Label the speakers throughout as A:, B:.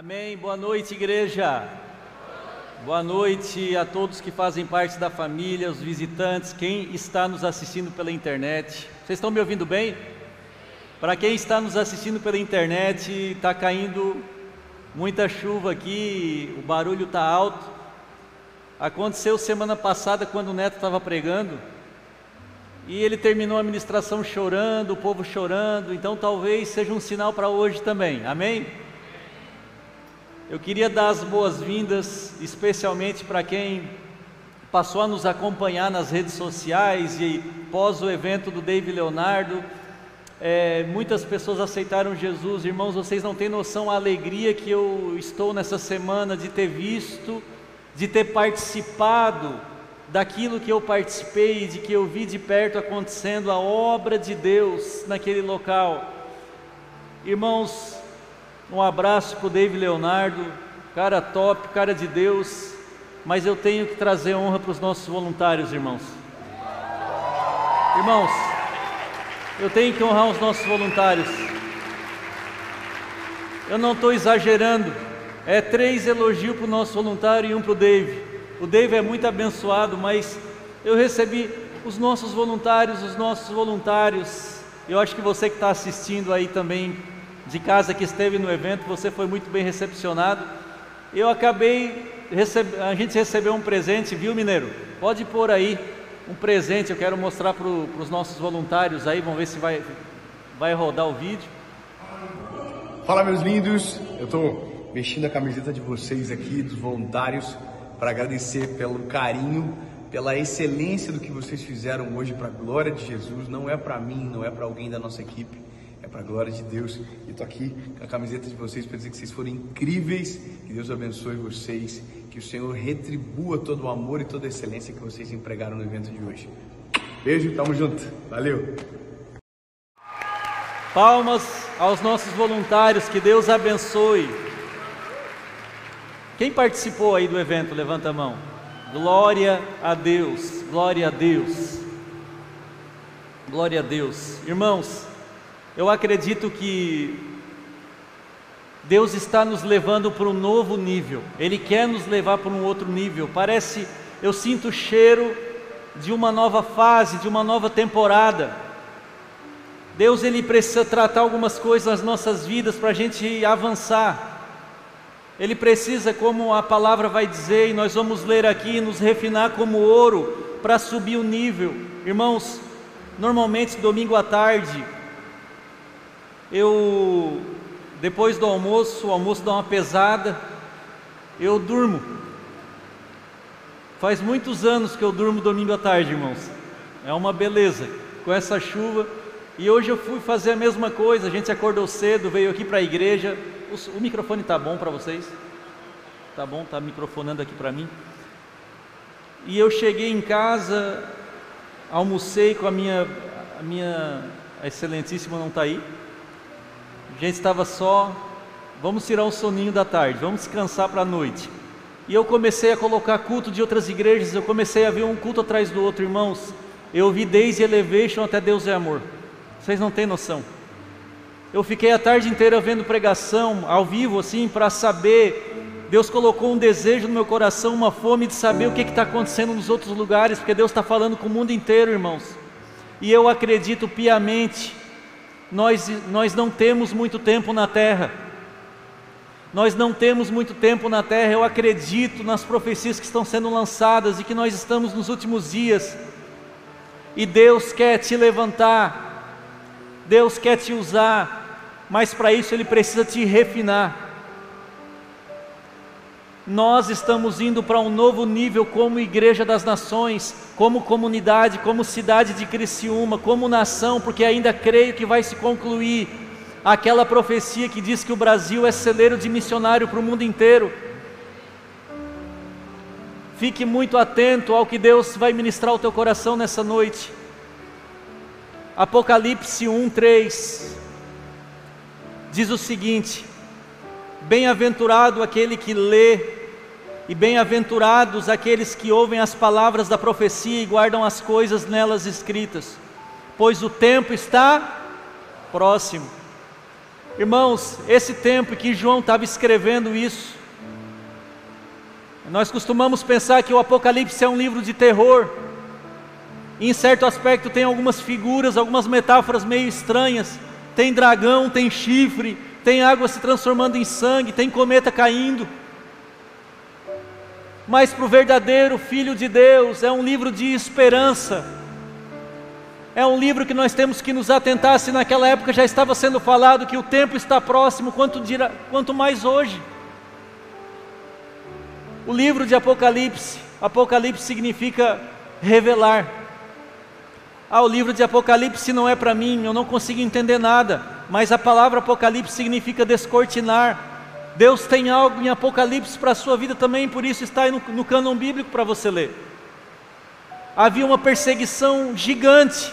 A: Amém. Boa noite, igreja. Boa noite a todos que fazem parte da família, os visitantes, quem está nos assistindo pela internet. Vocês estão me ouvindo bem? Para quem está nos assistindo pela internet, está caindo muita chuva aqui, o barulho está alto. Aconteceu semana passada quando o Neto estava pregando e ele terminou a ministração chorando, o povo chorando, então talvez seja um sinal para hoje também, amém? Eu queria dar as boas-vindas, especialmente para quem passou a nos acompanhar nas redes sociais e pós o evento do David Leonardo. É, muitas pessoas aceitaram Jesus, irmãos. Vocês não têm noção a alegria que eu estou nessa semana de ter visto, de ter participado daquilo que eu participei, de que eu vi de perto acontecendo a obra de Deus naquele local. Irmãos, um abraço para o David Leonardo, cara top, cara de Deus, mas eu tenho que trazer honra para os nossos voluntários, irmãos. Irmãos, eu tenho que honrar os nossos voluntários. Eu não estou exagerando, é três elogios para o nosso voluntário e um para o David. O Dave é muito abençoado, mas eu recebi os nossos voluntários, os nossos voluntários. Eu acho que você que está assistindo aí também de casa que esteve no evento, você foi muito bem recepcionado. Eu acabei a gente recebeu um presente, viu, Mineiro? Pode pôr aí um presente. Eu quero mostrar para os nossos voluntários aí. Vamos ver se vai vai rodar o vídeo.
B: Fala, meus lindos. Eu estou vestindo a camiseta de vocês aqui, dos voluntários para agradecer pelo carinho, pela excelência do que vocês fizeram hoje para a glória de Jesus. Não é para mim, não é para alguém da nossa equipe, é para a glória de Deus. E estou aqui com a camiseta de vocês para dizer que vocês foram incríveis, que Deus abençoe vocês, que o Senhor retribua todo o amor e toda a excelência que vocês empregaram no evento de hoje. Beijo, tamo junto. Valeu.
A: Palmas aos nossos voluntários, que Deus abençoe. Quem participou aí do evento? Levanta a mão. Glória a Deus, glória a Deus, glória a Deus. Irmãos, eu acredito que Deus está nos levando para um novo nível, Ele quer nos levar para um outro nível. Parece, eu sinto o cheiro de uma nova fase, de uma nova temporada. Deus, Ele precisa tratar algumas coisas nas nossas vidas para a gente avançar. Ele precisa, como a palavra vai dizer, e nós vamos ler aqui, nos refinar como ouro para subir o nível. Irmãos, normalmente domingo à tarde, eu, depois do almoço, o almoço dá uma pesada, eu durmo. Faz muitos anos que eu durmo domingo à tarde, irmãos. É uma beleza, com essa chuva. E hoje eu fui fazer a mesma coisa, a gente acordou cedo, veio aqui para a igreja, o, o microfone está bom para vocês? Tá bom? Tá microfonando aqui para mim. E eu cheguei em casa, almocei com a minha, a minha excelentíssima não está aí. Gente estava só, vamos tirar um soninho da tarde, vamos descansar para a noite. E eu comecei a colocar culto de outras igrejas, eu comecei a ver um culto atrás do outro, irmãos. Eu vi desde Elevation até Deus é Amor. Vocês não têm noção. Eu fiquei a tarde inteira vendo pregação ao vivo, assim, para saber. Deus colocou um desejo no meu coração, uma fome de saber o que está acontecendo nos outros lugares, porque Deus está falando com o mundo inteiro, irmãos. E eu acredito piamente, nós, nós não temos muito tempo na terra. Nós não temos muito tempo na terra. Eu acredito nas profecias que estão sendo lançadas e que nós estamos nos últimos dias. E Deus quer te levantar. Deus quer te usar mas para isso ele precisa te refinar. Nós estamos indo para um novo nível como Igreja das Nações, como comunidade, como cidade de Criciúma, como nação, porque ainda creio que vai se concluir aquela profecia que diz que o Brasil é celeiro de missionário para o mundo inteiro. Fique muito atento ao que Deus vai ministrar ao teu coração nessa noite. Apocalipse 1, 3 diz o seguinte: Bem-aventurado aquele que lê, e bem-aventurados aqueles que ouvem as palavras da profecia e guardam as coisas nelas escritas, pois o tempo está próximo. Irmãos, esse tempo que João estava escrevendo isso, nós costumamos pensar que o Apocalipse é um livro de terror, e em certo aspecto tem algumas figuras, algumas metáforas meio estranhas. Tem dragão, tem chifre, tem água se transformando em sangue, tem cometa caindo. Mas para o verdadeiro Filho de Deus é um livro de esperança. É um livro que nós temos que nos atentar se naquela época já estava sendo falado que o tempo está próximo, quanto, dirá, quanto mais hoje. O livro de Apocalipse, Apocalipse significa revelar. Ah, o livro de Apocalipse não é para mim, eu não consigo entender nada, mas a palavra Apocalipse significa descortinar. Deus tem algo em Apocalipse para a sua vida também, por isso está aí no, no cânon bíblico para você ler. Havia uma perseguição gigante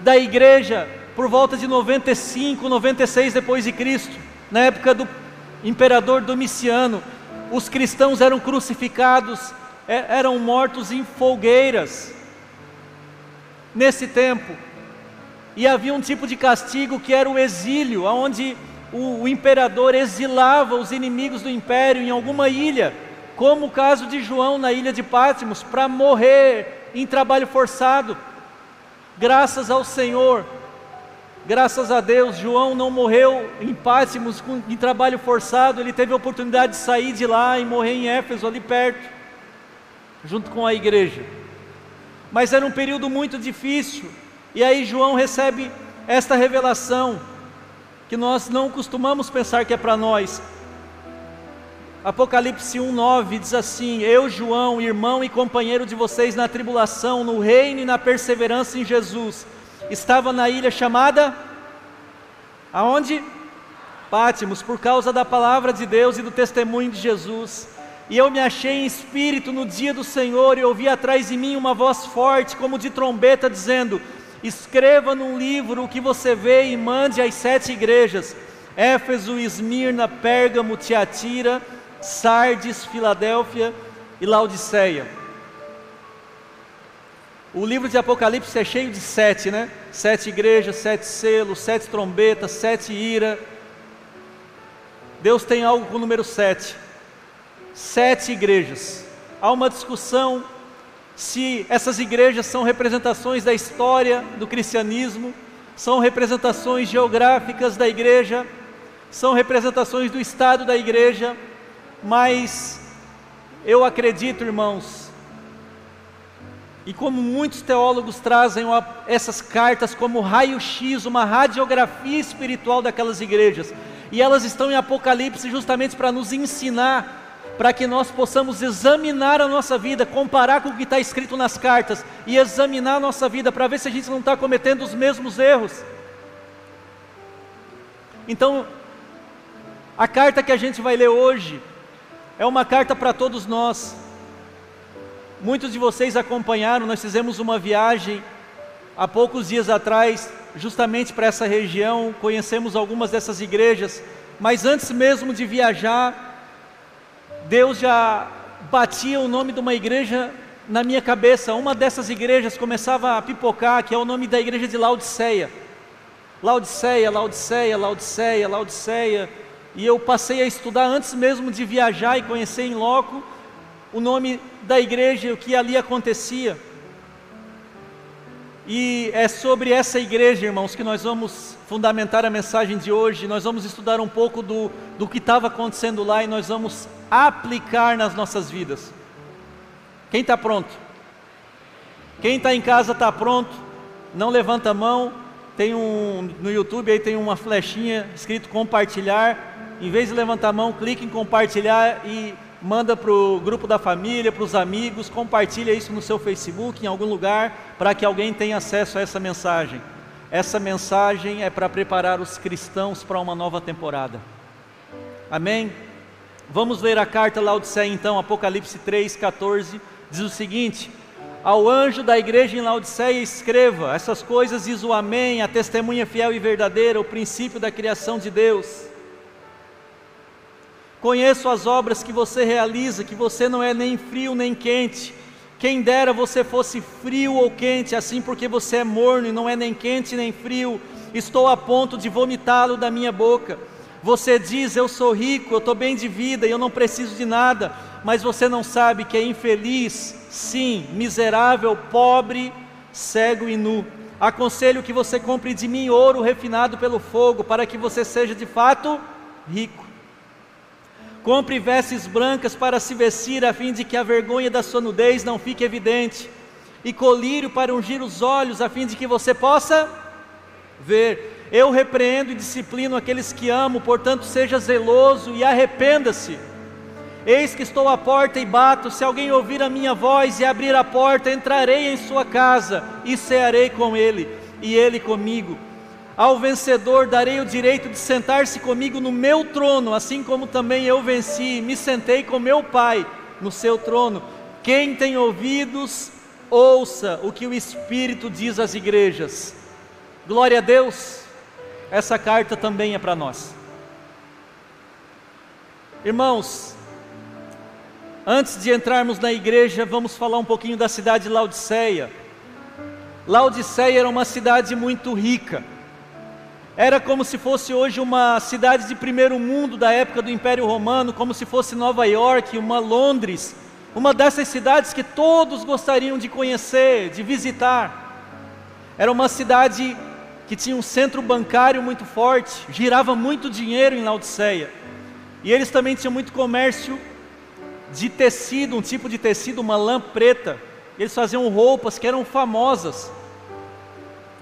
A: da igreja por volta de 95, 96 depois de Cristo, na época do imperador Domiciano, os cristãos eram crucificados, é, eram mortos em folgueiras. Nesse tempo, e havia um tipo de castigo que era o exílio, onde o, o imperador exilava os inimigos do império em alguma ilha, como o caso de João na ilha de Patmos, para morrer em trabalho forçado. Graças ao Senhor, graças a Deus, João não morreu em Pátimos em trabalho forçado, ele teve a oportunidade de sair de lá e morrer em Éfeso, ali perto, junto com a igreja. Mas era um período muito difícil, e aí João recebe esta revelação, que nós não costumamos pensar que é para nós, Apocalipse 1:9 diz assim: Eu, João, irmão e companheiro de vocês na tribulação, no reino e na perseverança em Jesus, estava na ilha chamada aonde? Pátimos, por causa da palavra de Deus e do testemunho de Jesus. E eu me achei em espírito no dia do Senhor e ouvi atrás de mim uma voz forte, como de trombeta, dizendo: Escreva num livro o que você vê e mande às sete igrejas: Éfeso, Esmirna, Pérgamo, Tiatira Sardes, Filadélfia e Laodiceia. O livro de Apocalipse é cheio de sete, né? Sete igrejas, sete selos, sete trombetas, sete ira. Deus tem algo com o número sete. Sete igrejas. Há uma discussão se essas igrejas são representações da história do cristianismo, são representações geográficas da igreja, são representações do estado da igreja mas eu acredito, irmãos, e como muitos teólogos trazem essas cartas como raio-x, uma radiografia espiritual daquelas igrejas, e elas estão em Apocalipse justamente para nos ensinar, para que nós possamos examinar a nossa vida, comparar com o que está escrito nas cartas e examinar a nossa vida para ver se a gente não está cometendo os mesmos erros. Então, a carta que a gente vai ler hoje, é uma carta para todos nós. Muitos de vocês acompanharam, nós fizemos uma viagem há poucos dias atrás, justamente para essa região, conhecemos algumas dessas igrejas, mas antes mesmo de viajar, Deus já batia o nome de uma igreja na minha cabeça. Uma dessas igrejas começava a pipocar, que é o nome da igreja de Laodiceia. Laodiceia, Laodiceia, Laodiceia, Laodiceia e eu passei a estudar antes mesmo de viajar e conhecer em loco o nome da igreja e o que ali acontecia. E é sobre essa igreja, irmãos, que nós vamos fundamentar a mensagem de hoje. Nós vamos estudar um pouco do, do que estava acontecendo lá e nós vamos aplicar nas nossas vidas. Quem está pronto? Quem está em casa está pronto? Não levanta a mão. Tem um no YouTube aí tem uma flechinha escrito compartilhar em vez de levantar a mão, clique em compartilhar e manda para o grupo da família, para os amigos, compartilha isso no seu Facebook, em algum lugar, para que alguém tenha acesso a essa mensagem. Essa mensagem é para preparar os cristãos para uma nova temporada. Amém? Vamos ler a carta Laodiceia então, Apocalipse 3, 14, diz o seguinte: Ao anjo da igreja em Laodiceia escreva: Essas coisas diz o Amém, a testemunha fiel e verdadeira, o princípio da criação de Deus. Conheço as obras que você realiza, que você não é nem frio nem quente. Quem dera você fosse frio ou quente, assim porque você é morno e não é nem quente nem frio, estou a ponto de vomitá-lo da minha boca. Você diz: Eu sou rico, eu estou bem de vida e eu não preciso de nada, mas você não sabe que é infeliz, sim, miserável, pobre, cego e nu. Aconselho que você compre de mim ouro refinado pelo fogo, para que você seja de fato rico. Compre vestes brancas para se vestir, a fim de que a vergonha da sua nudez não fique evidente, e colírio para ungir os olhos, a fim de que você possa ver. Eu repreendo e disciplino aqueles que amo, portanto, seja zeloso e arrependa-se. Eis que estou à porta e bato, se alguém ouvir a minha voz e abrir a porta, entrarei em sua casa e cearei com ele, e ele comigo. Ao vencedor darei o direito de sentar-se comigo no meu trono, assim como também eu venci e me sentei com meu Pai no seu trono. Quem tem ouvidos, ouça o que o Espírito diz às igrejas. Glória a Deus, essa carta também é para nós. Irmãos, antes de entrarmos na igreja, vamos falar um pouquinho da cidade de Laodiceia. Laodiceia era uma cidade muito rica era como se fosse hoje uma cidade de primeiro mundo da época do Império Romano, como se fosse Nova York, uma Londres, uma dessas cidades que todos gostariam de conhecer, de visitar. Era uma cidade que tinha um centro bancário muito forte, girava muito dinheiro em Laodiceia. E eles também tinham muito comércio de tecido, um tipo de tecido, uma lã preta. Eles faziam roupas que eram famosas.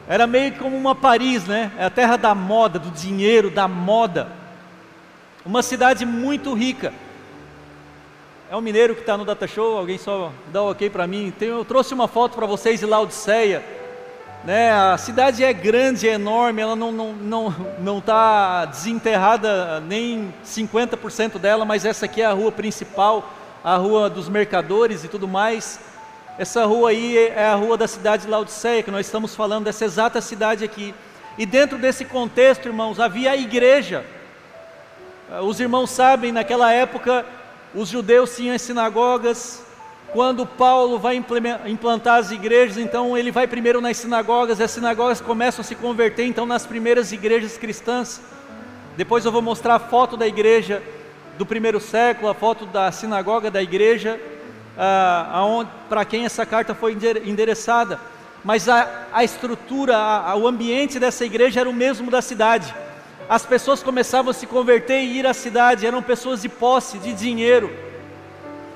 A: Era meio como uma Paris, né? É a terra da moda, do dinheiro, da moda. Uma cidade muito rica. É o mineiro que está no Data Show, alguém só dá um ok para mim. Eu trouxe uma foto para vocês de Laodiceia. Né? A cidade é grande, é enorme, ela não está não, não, não tá desenterrada nem 50% dela, mas essa aqui é a rua principal, a rua dos mercadores e tudo mais. Essa rua aí é a rua da cidade de Laodiceia, que nós estamos falando dessa exata cidade aqui. E dentro desse contexto, irmãos, havia a igreja. Ah, os irmãos sabem, naquela época, os judeus tinham as sinagogas. Quando Paulo vai implantar as igrejas, então ele vai primeiro nas sinagogas, e as sinagogas começam a se converter então nas primeiras igrejas cristãs. Depois eu vou mostrar a foto da igreja do primeiro século, a foto da sinagoga da igreja ah, para quem essa carta foi endereçada, mas a, a estrutura, a, o ambiente dessa igreja era o mesmo da cidade. As pessoas começavam a se converter e ir à cidade, eram pessoas de posse, de dinheiro,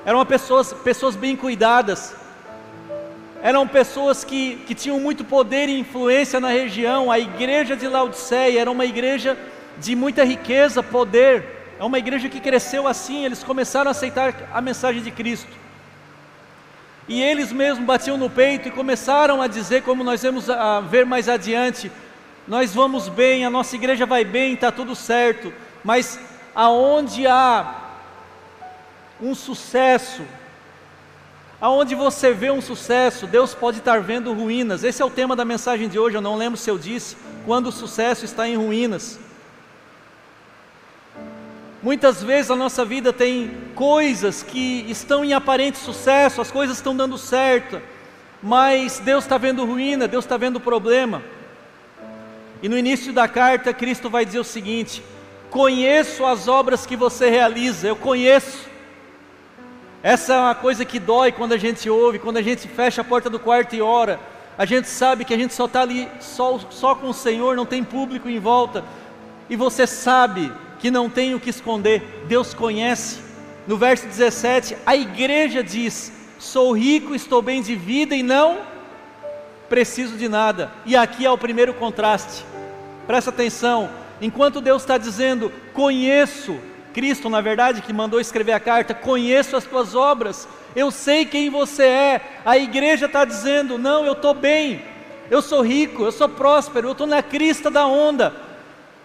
A: eram pessoas, pessoas bem cuidadas, eram pessoas que, que tinham muito poder e influência na região. A igreja de Laodiceia era uma igreja de muita riqueza, poder, é uma igreja que cresceu assim, eles começaram a aceitar a mensagem de Cristo. E eles mesmos batiam no peito e começaram a dizer, como nós vamos a ver mais adiante: nós vamos bem, a nossa igreja vai bem, está tudo certo, mas aonde há um sucesso, aonde você vê um sucesso, Deus pode estar vendo ruínas. Esse é o tema da mensagem de hoje. Eu não lembro se eu disse quando o sucesso está em ruínas. Muitas vezes a nossa vida tem coisas que estão em aparente sucesso, as coisas estão dando certo, mas Deus está vendo ruína, Deus está vendo problema. E no início da carta, Cristo vai dizer o seguinte: Conheço as obras que você realiza, eu conheço. Essa é uma coisa que dói quando a gente ouve, quando a gente fecha a porta do quarto e ora. A gente sabe que a gente só está ali só, só com o Senhor, não tem público em volta. E você sabe que não tem o que esconder, Deus conhece. No verso 17, a igreja diz: Sou rico, estou bem de vida e não preciso de nada. E aqui é o primeiro contraste. Presta atenção, enquanto Deus está dizendo: Conheço, Cristo, na verdade, que mandou escrever a carta, conheço as tuas obras, eu sei quem você é. A igreja está dizendo: Não, eu estou bem, eu sou rico, eu sou próspero, eu estou na crista da onda.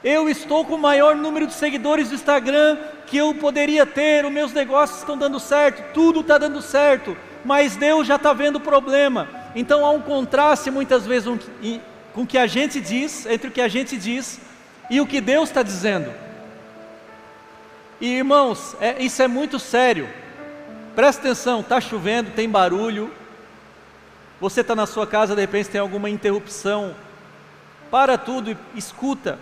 A: Eu estou com o maior número de seguidores do Instagram que eu poderia ter, os meus negócios estão dando certo, tudo está dando certo, mas Deus já está vendo o problema. Então há um contraste muitas vezes com o que a gente diz, entre o que a gente diz e o que Deus está dizendo. E irmãos, é, isso é muito sério. Presta atenção, está chovendo, tem barulho, Você está na sua casa, de repente tem alguma interrupção. Para tudo e escuta.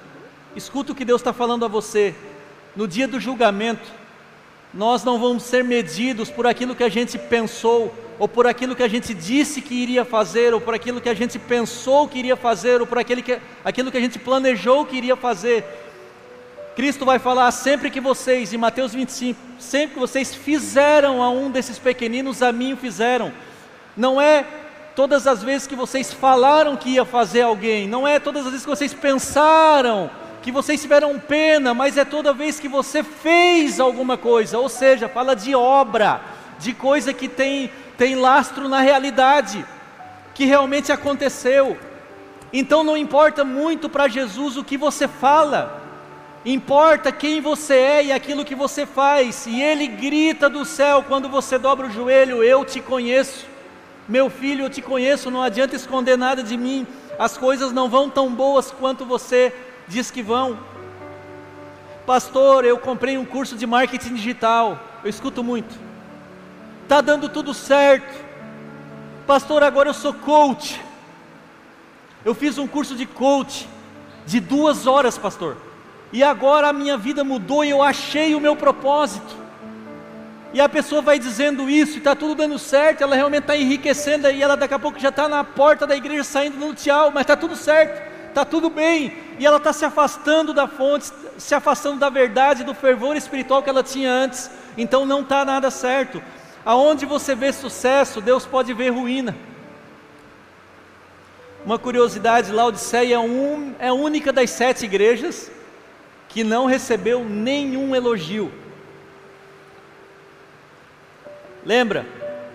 A: Escuta o que Deus está falando a você. No dia do julgamento, nós não vamos ser medidos por aquilo que a gente pensou, ou por aquilo que a gente disse que iria fazer, ou por aquilo que a gente pensou que iria fazer, ou por aquele que, aquilo que a gente planejou que iria fazer. Cristo vai falar sempre que vocês, em Mateus 25, sempre que vocês fizeram a um desses pequeninos, a mim fizeram. Não é todas as vezes que vocês falaram que ia fazer alguém, não é todas as vezes que vocês pensaram, que vocês tiveram pena, mas é toda vez que você fez alguma coisa, ou seja, fala de obra, de coisa que tem, tem lastro na realidade, que realmente aconteceu. Então não importa muito para Jesus o que você fala, Importa quem você é e aquilo que você faz. E ele grita do céu quando você dobra o joelho: Eu te conheço. Meu filho, eu te conheço. Não adianta esconder nada de mim. As coisas não vão tão boas quanto você diz que vão. Pastor, eu comprei um curso de marketing digital. Eu escuto muito. Tá dando tudo certo. Pastor, agora eu sou coach. Eu fiz um curso de coach de duas horas, pastor e agora a minha vida mudou e eu achei o meu propósito. E a pessoa vai dizendo isso, e está tudo dando certo, ela realmente está enriquecendo, e ela daqui a pouco já está na porta da igreja saindo no tchau, mas está tudo certo, está tudo bem, e ela está se afastando da fonte, se afastando da verdade, do fervor espiritual que ela tinha antes, então não está nada certo. Aonde você vê sucesso, Deus pode ver ruína. Uma curiosidade, Laodiceia um, é a única das sete igrejas que não recebeu nenhum elogio. Lembra?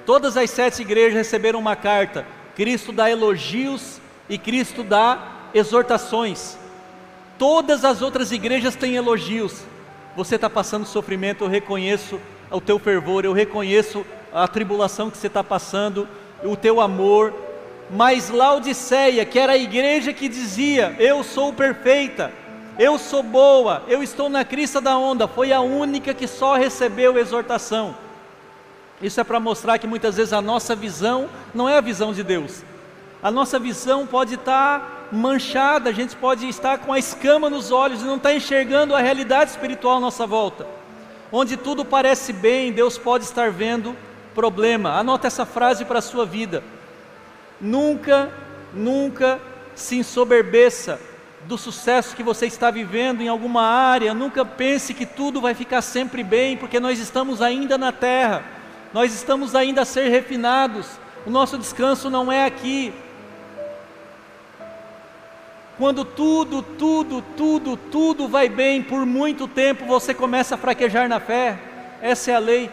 A: Todas as sete igrejas receberam uma carta. Cristo dá elogios e Cristo dá exortações. Todas as outras igrejas têm elogios. Você está passando sofrimento, eu reconheço o teu fervor, eu reconheço a tribulação que você está passando, o teu amor. Mas Laodiceia, que era a igreja que dizia: Eu sou perfeita, eu sou boa, eu estou na crista da onda, foi a única que só recebeu exortação. Isso é para mostrar que muitas vezes a nossa visão não é a visão de Deus. A nossa visão pode estar manchada, a gente pode estar com a escama nos olhos e não estar enxergando a realidade espiritual à nossa volta. Onde tudo parece bem, Deus pode estar vendo problema. Anota essa frase para a sua vida. Nunca, nunca se ensoberbeça do sucesso que você está vivendo em alguma área, nunca pense que tudo vai ficar sempre bem, porque nós estamos ainda na terra, nós estamos ainda a ser refinados, o nosso descanso não é aqui. Quando tudo, tudo, tudo, tudo vai bem por muito tempo, você começa a fraquejar na fé, essa é a lei.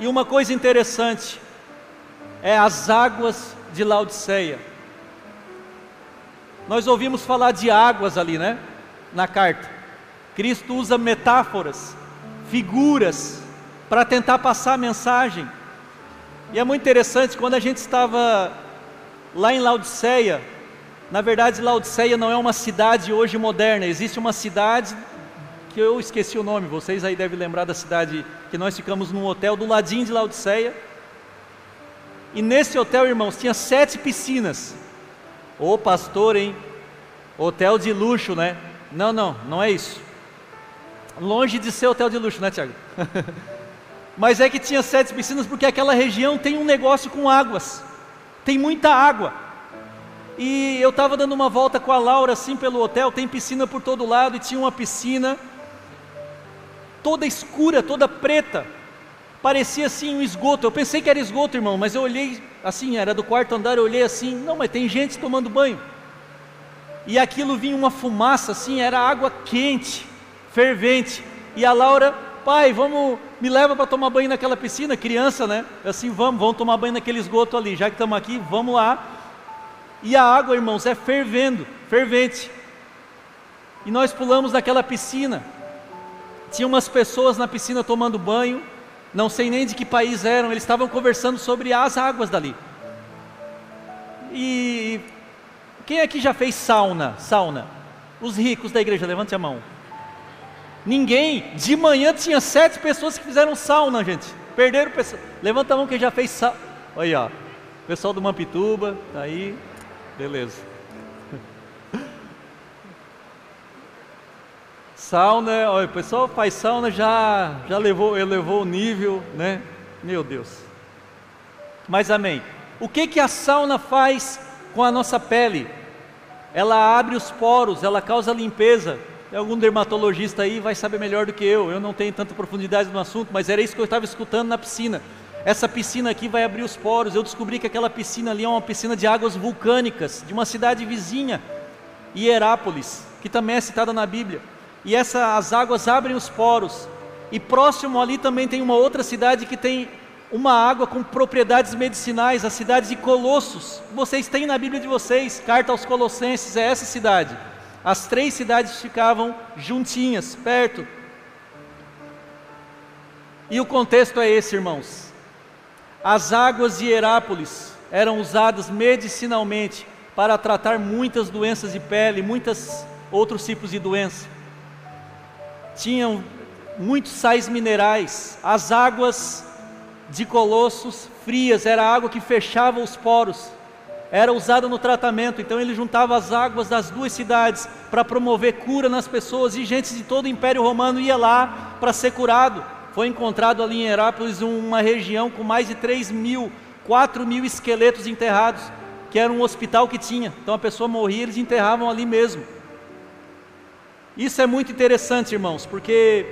A: E uma coisa interessante é as águas de Laodiceia. Nós ouvimos falar de águas ali, né? Na carta. Cristo usa metáforas, figuras, para tentar passar a mensagem. E é muito interessante, quando a gente estava lá em Laodiceia, na verdade, Laodiceia não é uma cidade hoje moderna, existe uma cidade que eu esqueci o nome, vocês aí devem lembrar da cidade que nós ficamos num hotel do ladinho de Laodiceia. E nesse hotel, irmãos, tinha sete piscinas. Ô pastor, hein? Hotel de luxo, né? Não, não, não é isso. Longe de ser hotel de luxo, né, Tiago? Mas é que tinha sete piscinas porque aquela região tem um negócio com águas. Tem muita água. E eu estava dando uma volta com a Laura assim pelo hotel, tem piscina por todo lado e tinha uma piscina toda escura, toda preta. Parecia assim um esgoto. Eu pensei que era esgoto, irmão, mas eu olhei assim, era do quarto andar, eu olhei assim, não, mas tem gente tomando banho. E aquilo vinha uma fumaça assim, era água quente, fervente. E a Laura, pai, vamos, me leva para tomar banho naquela piscina, criança, né? Assim, vamos, vamos tomar banho naquele esgoto ali, já que estamos aqui, vamos lá. E a água, irmãos, é fervendo, fervente. E nós pulamos naquela piscina. Tinha umas pessoas na piscina tomando banho, não sei nem de que país eram, eles estavam conversando sobre as águas dali. E quem aqui já fez sauna? Sauna. Os ricos da igreja, levante a mão. Ninguém. De manhã tinha sete pessoas que fizeram sauna, gente. Perderam o pessoal. Levanta a mão quem já fez sauna. Aí, ó. Pessoal do Mampituba, tá aí. Beleza. Sauna, olha, o pessoal faz sauna já já levou, elevou o nível, né? Meu Deus. Mas amém. O que que a sauna faz com a nossa pele? Ela abre os poros, ela causa limpeza. Tem algum dermatologista aí vai saber melhor do que eu. Eu não tenho tanta profundidade no assunto, mas era isso que eu estava escutando na piscina. Essa piscina aqui vai abrir os poros. Eu descobri que aquela piscina ali é uma piscina de águas vulcânicas, de uma cidade vizinha, Hierápolis, que também é citada na Bíblia. E essa, as águas abrem os poros. E próximo ali também tem uma outra cidade que tem uma água com propriedades medicinais, a cidade de Colossos. Vocês têm na Bíblia de vocês, carta aos Colossenses, é essa cidade. As três cidades ficavam juntinhas, perto. E o contexto é esse, irmãos. As águas de Herápolis eram usadas medicinalmente para tratar muitas doenças de pele, muitos outros tipos de doença. Tinham muitos sais minerais. As águas de Colossos frias era água que fechava os poros era usada no tratamento, então ele juntava as águas das duas cidades para promover cura nas pessoas e gente de todo o Império Romano ia lá para ser curado. Foi encontrado ali em Herápolis uma região com mais de 3 mil, 4 mil esqueletos enterrados, que era um hospital que tinha. Então a pessoa morria, eles enterravam ali mesmo. Isso é muito interessante, irmãos, porque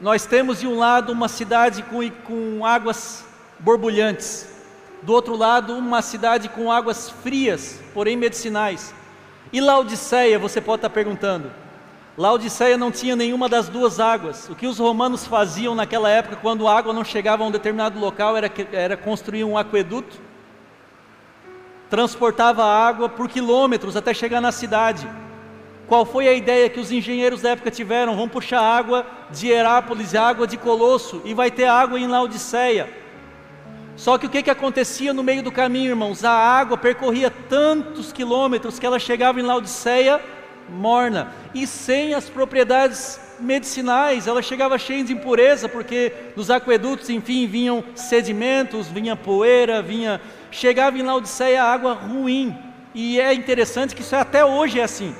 A: nós temos de um lado uma cidade com, com águas borbulhantes. Do outro lado, uma cidade com águas frias, porém medicinais. E Laodiceia, você pode estar perguntando. Laodiceia não tinha nenhuma das duas águas. O que os romanos faziam naquela época, quando a água não chegava a um determinado local, era, era construir um aqueduto, transportava a água por quilômetros até chegar na cidade. Qual foi a ideia que os engenheiros da época tiveram? Vamos puxar água de Herápolis, água de Colosso, e vai ter água em Laodiceia. Só que o que, que acontecia no meio do caminho, irmãos? A água percorria tantos quilômetros que ela chegava em Laodiceia morna e sem as propriedades medicinais, ela chegava cheia de impureza, porque nos aquedutos, enfim, vinham sedimentos, vinha poeira, vinha. Chegava em Laodiceia água ruim. E é interessante que isso até hoje é assim.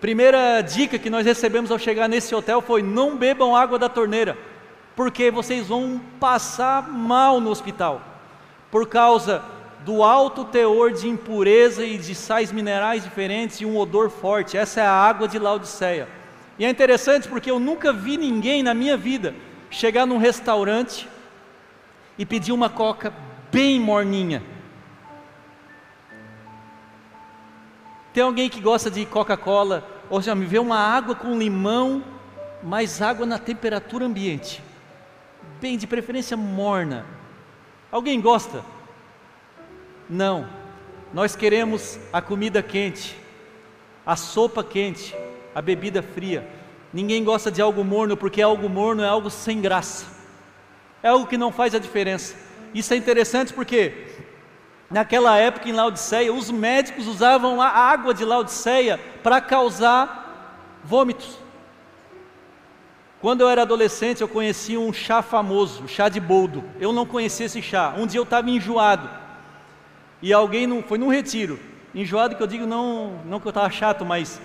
A: Primeira dica que nós recebemos ao chegar nesse hotel foi: não bebam água da torneira porque vocês vão passar mal no hospital, por causa do alto teor de impureza e de sais minerais diferentes e um odor forte. Essa é a água de Laodiceia. E é interessante porque eu nunca vi ninguém na minha vida chegar num restaurante e pedir uma coca bem morninha. Tem alguém que gosta de Coca-Cola, ou já me vê uma água com limão, mais água na temperatura ambiente bem, de preferência morna. Alguém gosta? Não. Nós queremos a comida quente, a sopa quente, a bebida fria. Ninguém gosta de algo morno porque algo morno é algo sem graça. É algo que não faz a diferença. Isso é interessante porque naquela época em Laodiceia, os médicos usavam a água de Laodiceia para causar vômitos. Quando eu era adolescente, eu conheci um chá famoso, chá de boldo. Eu não conhecia esse chá. Um dia eu estava enjoado. E alguém não, foi num retiro. Enjoado que eu digo não, não que eu estava chato, mas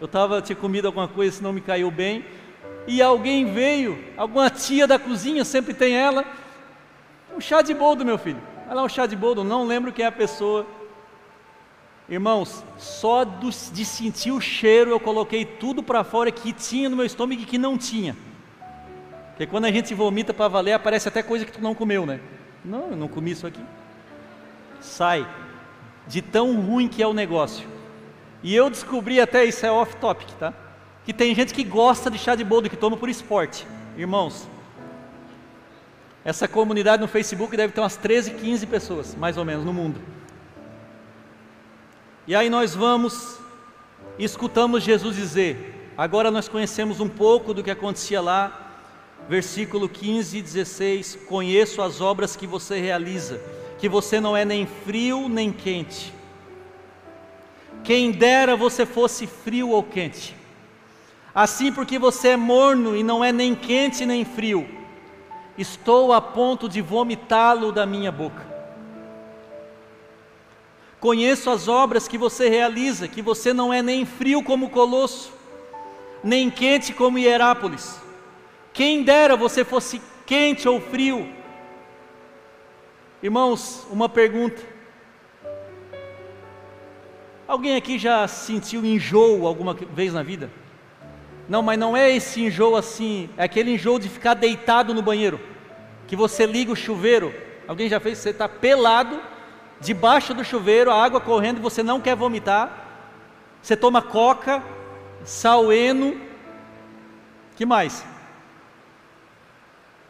A: eu tava tinha comido alguma coisa, não me caiu bem. E alguém veio, alguma tia da cozinha, sempre tem ela, um chá de boldo, meu filho. Olha lá um chá de boldo, não lembro quem é a pessoa. Irmãos, só do, de sentir o cheiro eu coloquei tudo para fora que tinha no meu estômago e que não tinha. Porque quando a gente vomita para valer, aparece até coisa que tu não comeu, né? Não, eu não comi isso aqui. Sai. De tão ruim que é o negócio. E eu descobri até, isso é off topic, tá? Que tem gente que gosta de chá de boldo, que toma por esporte. Irmãos, essa comunidade no Facebook deve ter umas 13, 15 pessoas, mais ou menos, no mundo. E aí nós vamos escutamos Jesus dizer: agora nós conhecemos um pouco do que acontecia lá, versículo 15 e 16: Conheço as obras que você realiza, que você não é nem frio nem quente. Quem dera você fosse frio ou quente. Assim, porque você é morno e não é nem quente nem frio, estou a ponto de vomitá-lo da minha boca. Conheço as obras que você realiza, que você não é nem frio como Colosso, nem quente como Hierápolis. Quem dera você fosse quente ou frio. Irmãos, uma pergunta. Alguém aqui já sentiu enjoo alguma vez na vida? Não, mas não é esse enjoo assim, é aquele enjoo de ficar deitado no banheiro, que você liga o chuveiro. Alguém já fez? Você está pelado, debaixo do chuveiro, a água correndo você não quer vomitar. Você toma coca, saleno, que mais?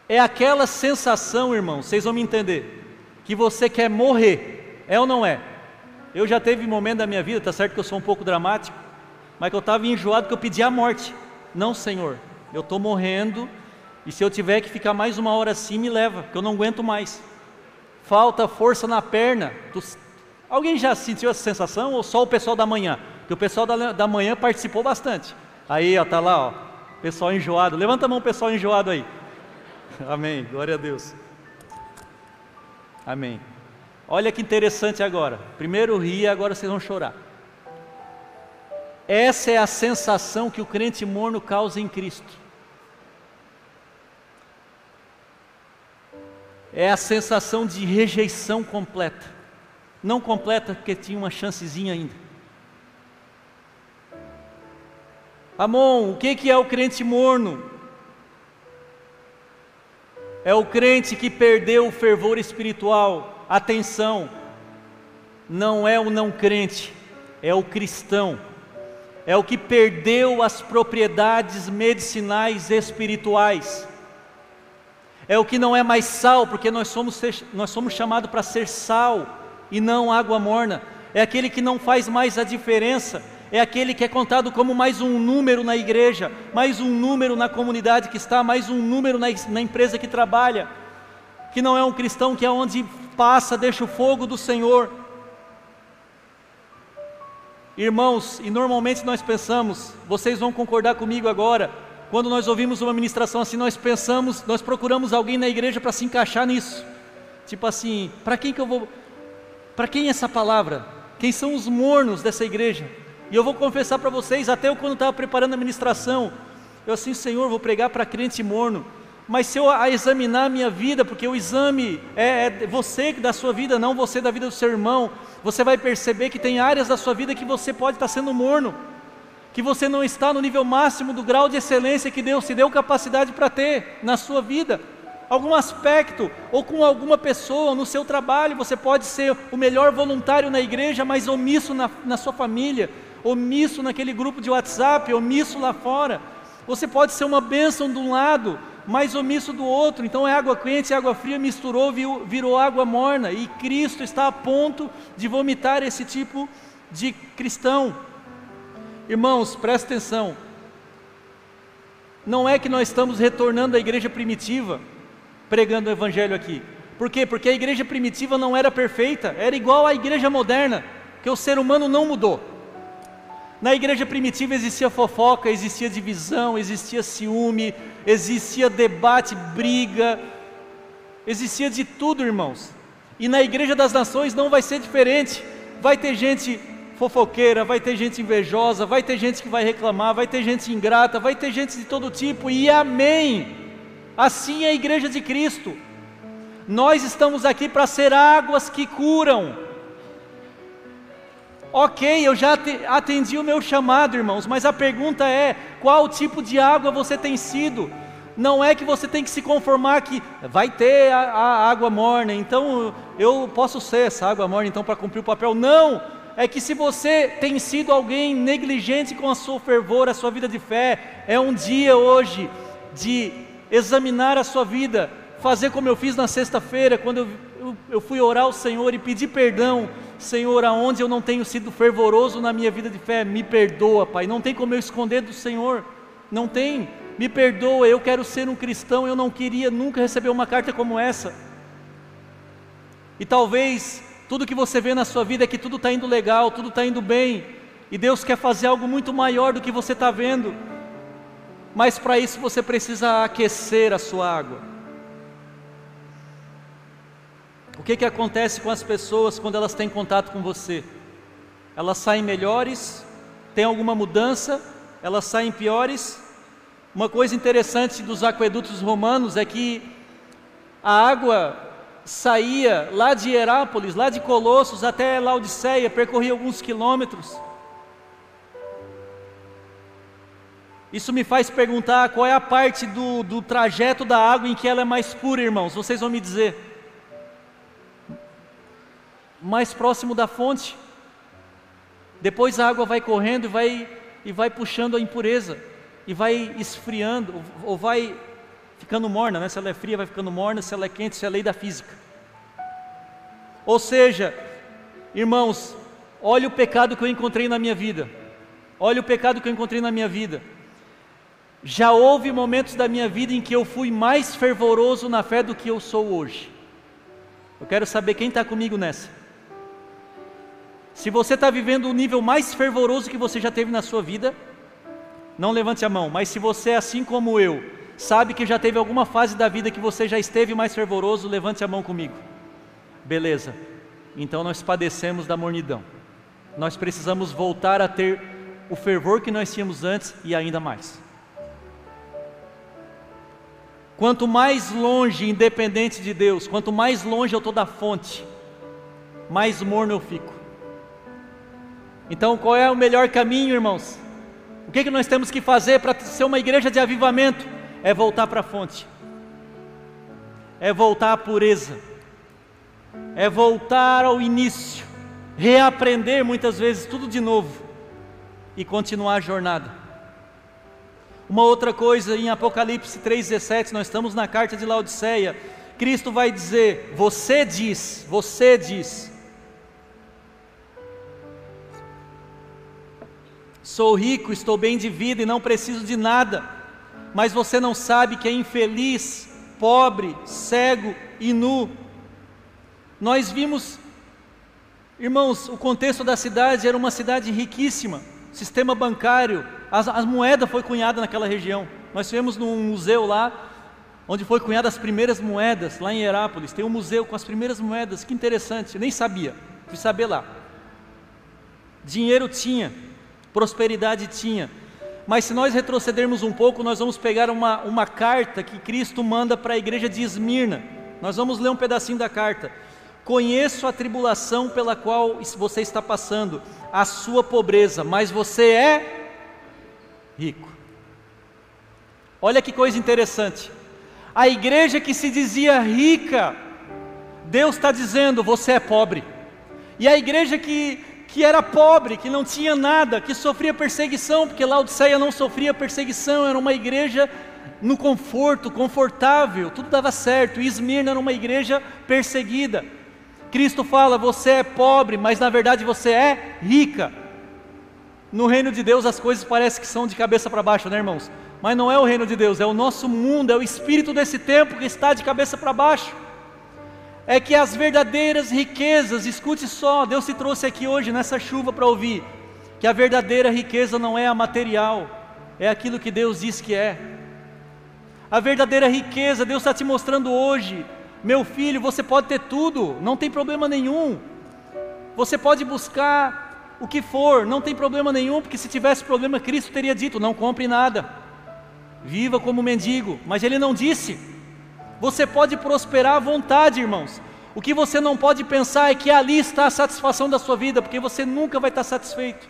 A: É aquela sensação, irmão, vocês vão me entender, que você quer morrer, é ou não é? Eu já teve um momento da minha vida, tá certo que eu sou um pouco dramático, mas que eu estava enjoado que eu pedi a morte. Não, Senhor, eu estou morrendo e se eu tiver que ficar mais uma hora assim, me leva, que eu não aguento mais. Falta força na perna. Alguém já sentiu essa sensação ou só o pessoal da manhã? Porque o pessoal da, da manhã participou bastante. Aí, ó, tá lá, ó, pessoal enjoado. Levanta a mão, pessoal enjoado aí. Amém. Glória a Deus. Amém. Olha que interessante agora. Primeiro ria, agora vocês vão chorar. Essa é a sensação que o crente morno causa em Cristo. É a sensação de rejeição completa. Não completa porque tinha uma chancezinha ainda. Amon, o que é o crente morno? É o crente que perdeu o fervor espiritual. Atenção, não é o não crente, é o cristão é o que perdeu as propriedades medicinais espirituais. É o que não é mais sal, porque nós somos, nós somos chamados para ser sal e não água morna. É aquele que não faz mais a diferença. É aquele que é contado como mais um número na igreja, mais um número na comunidade que está, mais um número na, na empresa que trabalha. Que não é um cristão que é onde passa, deixa o fogo do Senhor Irmãos, e normalmente nós pensamos, vocês vão concordar comigo agora, quando nós ouvimos uma ministração assim, nós pensamos, nós procuramos alguém na igreja para se encaixar nisso. Tipo assim, para quem que eu vou Para quem é essa palavra? Quem são os mornos dessa igreja? E eu vou confessar para vocês, até eu quando estava preparando a ministração, eu assim, Senhor, vou pregar para crente morno. Mas se eu a examinar a minha vida, porque o exame é, é você da sua vida, não você da vida do seu irmão, você vai perceber que tem áreas da sua vida que você pode estar sendo morno, que você não está no nível máximo do grau de excelência que Deus te deu capacidade para ter na sua vida. Algum aspecto, ou com alguma pessoa no seu trabalho, você pode ser o melhor voluntário na igreja, mas omisso na, na sua família, omisso naquele grupo de WhatsApp, omisso lá fora. Você pode ser uma bênção de um lado, mais omisso do outro. Então é água quente e água fria misturou, virou água morna. E Cristo está a ponto de vomitar esse tipo de cristão. Irmãos, presta atenção. Não é que nós estamos retornando à igreja primitiva, pregando o evangelho aqui. Por quê? Porque a igreja primitiva não era perfeita, era igual à igreja moderna, que o ser humano não mudou. Na igreja primitiva existia fofoca, existia divisão, existia ciúme, existia debate, briga, existia de tudo, irmãos. E na igreja das nações não vai ser diferente. Vai ter gente fofoqueira, vai ter gente invejosa, vai ter gente que vai reclamar, vai ter gente ingrata, vai ter gente de todo tipo, e amém. Assim é a igreja de Cristo. Nós estamos aqui para ser águas que curam. Ok, eu já atendi o meu chamado, irmãos, mas a pergunta é: qual tipo de água você tem sido? Não é que você tem que se conformar que vai ter a, a água morna, então eu posso ser essa água morna então para cumprir o papel. Não! É que se você tem sido alguém negligente com a sua fervor, a sua vida de fé, é um dia hoje de examinar a sua vida, fazer como eu fiz na sexta-feira, quando eu, eu, eu fui orar ao Senhor e pedir perdão Senhor, aonde eu não tenho sido fervoroso na minha vida de fé, me perdoa, Pai. Não tem como eu esconder do Senhor, não tem. Me perdoa, eu quero ser um cristão, eu não queria nunca receber uma carta como essa. E talvez tudo que você vê na sua vida é que tudo está indo legal, tudo está indo bem, e Deus quer fazer algo muito maior do que você está vendo. mas para isso você precisa aquecer a sua água. O que, que acontece com as pessoas quando elas têm contato com você? Elas saem melhores? Tem alguma mudança? Elas saem piores? Uma coisa interessante dos aquedutos romanos é que a água saía lá de Herápolis, lá de Colossos até Laodiceia, percorria alguns quilômetros. Isso me faz perguntar qual é a parte do, do trajeto da água em que ela é mais pura, irmãos. Vocês vão me dizer. Mais próximo da fonte. Depois a água vai correndo e vai, e vai puxando a impureza. E vai esfriando, ou, ou vai ficando morna, né? Se ela é fria, vai ficando morna. Se ela é quente, isso é a lei da física. Ou seja, irmãos, olha o pecado que eu encontrei na minha vida. Olha o pecado que eu encontrei na minha vida. Já houve momentos da minha vida em que eu fui mais fervoroso na fé do que eu sou hoje. Eu quero saber quem está comigo nessa. Se você está vivendo o nível mais fervoroso que você já teve na sua vida, não levante a mão, mas se você é assim como eu, sabe que já teve alguma fase da vida que você já esteve mais fervoroso, levante a mão comigo. Beleza, então nós padecemos da mornidão. Nós precisamos voltar a ter o fervor que nós tínhamos antes e ainda mais. Quanto mais longe, independente de Deus, quanto mais longe eu estou da fonte, mais morno eu fico. Então, qual é o melhor caminho, irmãos? O que, que nós temos que fazer para ser uma igreja de avivamento? É voltar para a fonte, é voltar à pureza, é voltar ao início, reaprender muitas vezes tudo de novo. E continuar a jornada. Uma outra coisa em Apocalipse 3,17, nós estamos na carta de Laodiceia. Cristo vai dizer: Você diz, você diz, sou rico, estou bem de vida e não preciso de nada, mas você não sabe que é infeliz, pobre, cego e nu. Nós vimos, irmãos, o contexto da cidade era uma cidade riquíssima, sistema bancário, as, as moedas foi cunhada naquela região. Nós tivemos num museu lá, onde foi cunhada as primeiras moedas, lá em Herápolis. Tem um museu com as primeiras moedas, que interessante, eu nem sabia, fui saber lá. Dinheiro tinha, prosperidade tinha. Mas se nós retrocedermos um pouco, nós vamos pegar uma, uma carta que Cristo manda para a igreja de Esmirna. Nós vamos ler um pedacinho da carta. Conheço a tribulação pela qual você está passando, a sua pobreza, mas você é rico. Olha que coisa interessante. A igreja que se dizia rica, Deus está dizendo: você é pobre. E a igreja que, que era pobre, que não tinha nada, que sofria perseguição, porque Laodiceia não sofria perseguição, era uma igreja no conforto, confortável, tudo dava certo. E Esmirna era uma igreja perseguida. Cristo fala: você é pobre, mas na verdade você é rica. No reino de Deus as coisas parecem que são de cabeça para baixo, né, irmãos? Mas não é o reino de Deus, é o nosso mundo, é o espírito desse tempo que está de cabeça para baixo. É que as verdadeiras riquezas, escute só, Deus se trouxe aqui hoje nessa chuva para ouvir, que a verdadeira riqueza não é a material, é aquilo que Deus diz que é. A verdadeira riqueza, Deus está te mostrando hoje, meu filho, você pode ter tudo, não tem problema nenhum. Você pode buscar o que for, não tem problema nenhum, porque se tivesse problema, Cristo teria dito: não compre nada, viva como mendigo. Mas Ele não disse. Você pode prosperar à vontade, irmãos. O que você não pode pensar é que ali está a satisfação da sua vida, porque você nunca vai estar satisfeito.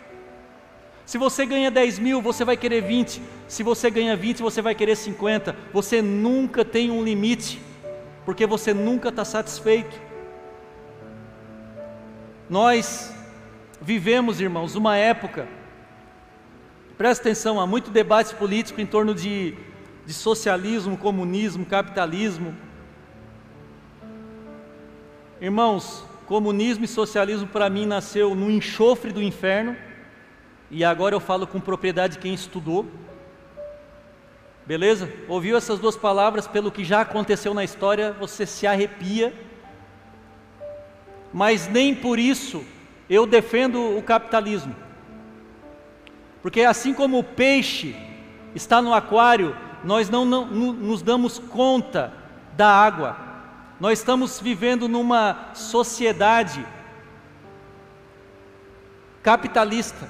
A: Se você ganha 10 mil, você vai querer 20. Se você ganha 20, você vai querer 50. Você nunca tem um limite, porque você nunca está satisfeito. Nós Vivemos, irmãos, uma época, presta atenção, há muito debate político em torno de, de socialismo, comunismo, capitalismo. Irmãos, comunismo e socialismo para mim nasceu no enxofre do inferno, e agora eu falo com propriedade de quem estudou. Beleza? Ouviu essas duas palavras pelo que já aconteceu na história, você se arrepia, mas nem por isso eu defendo o capitalismo. Porque assim como o peixe está no aquário, nós não, não, nos damos conta da água. Nós estamos vivendo numa sociedade capitalista,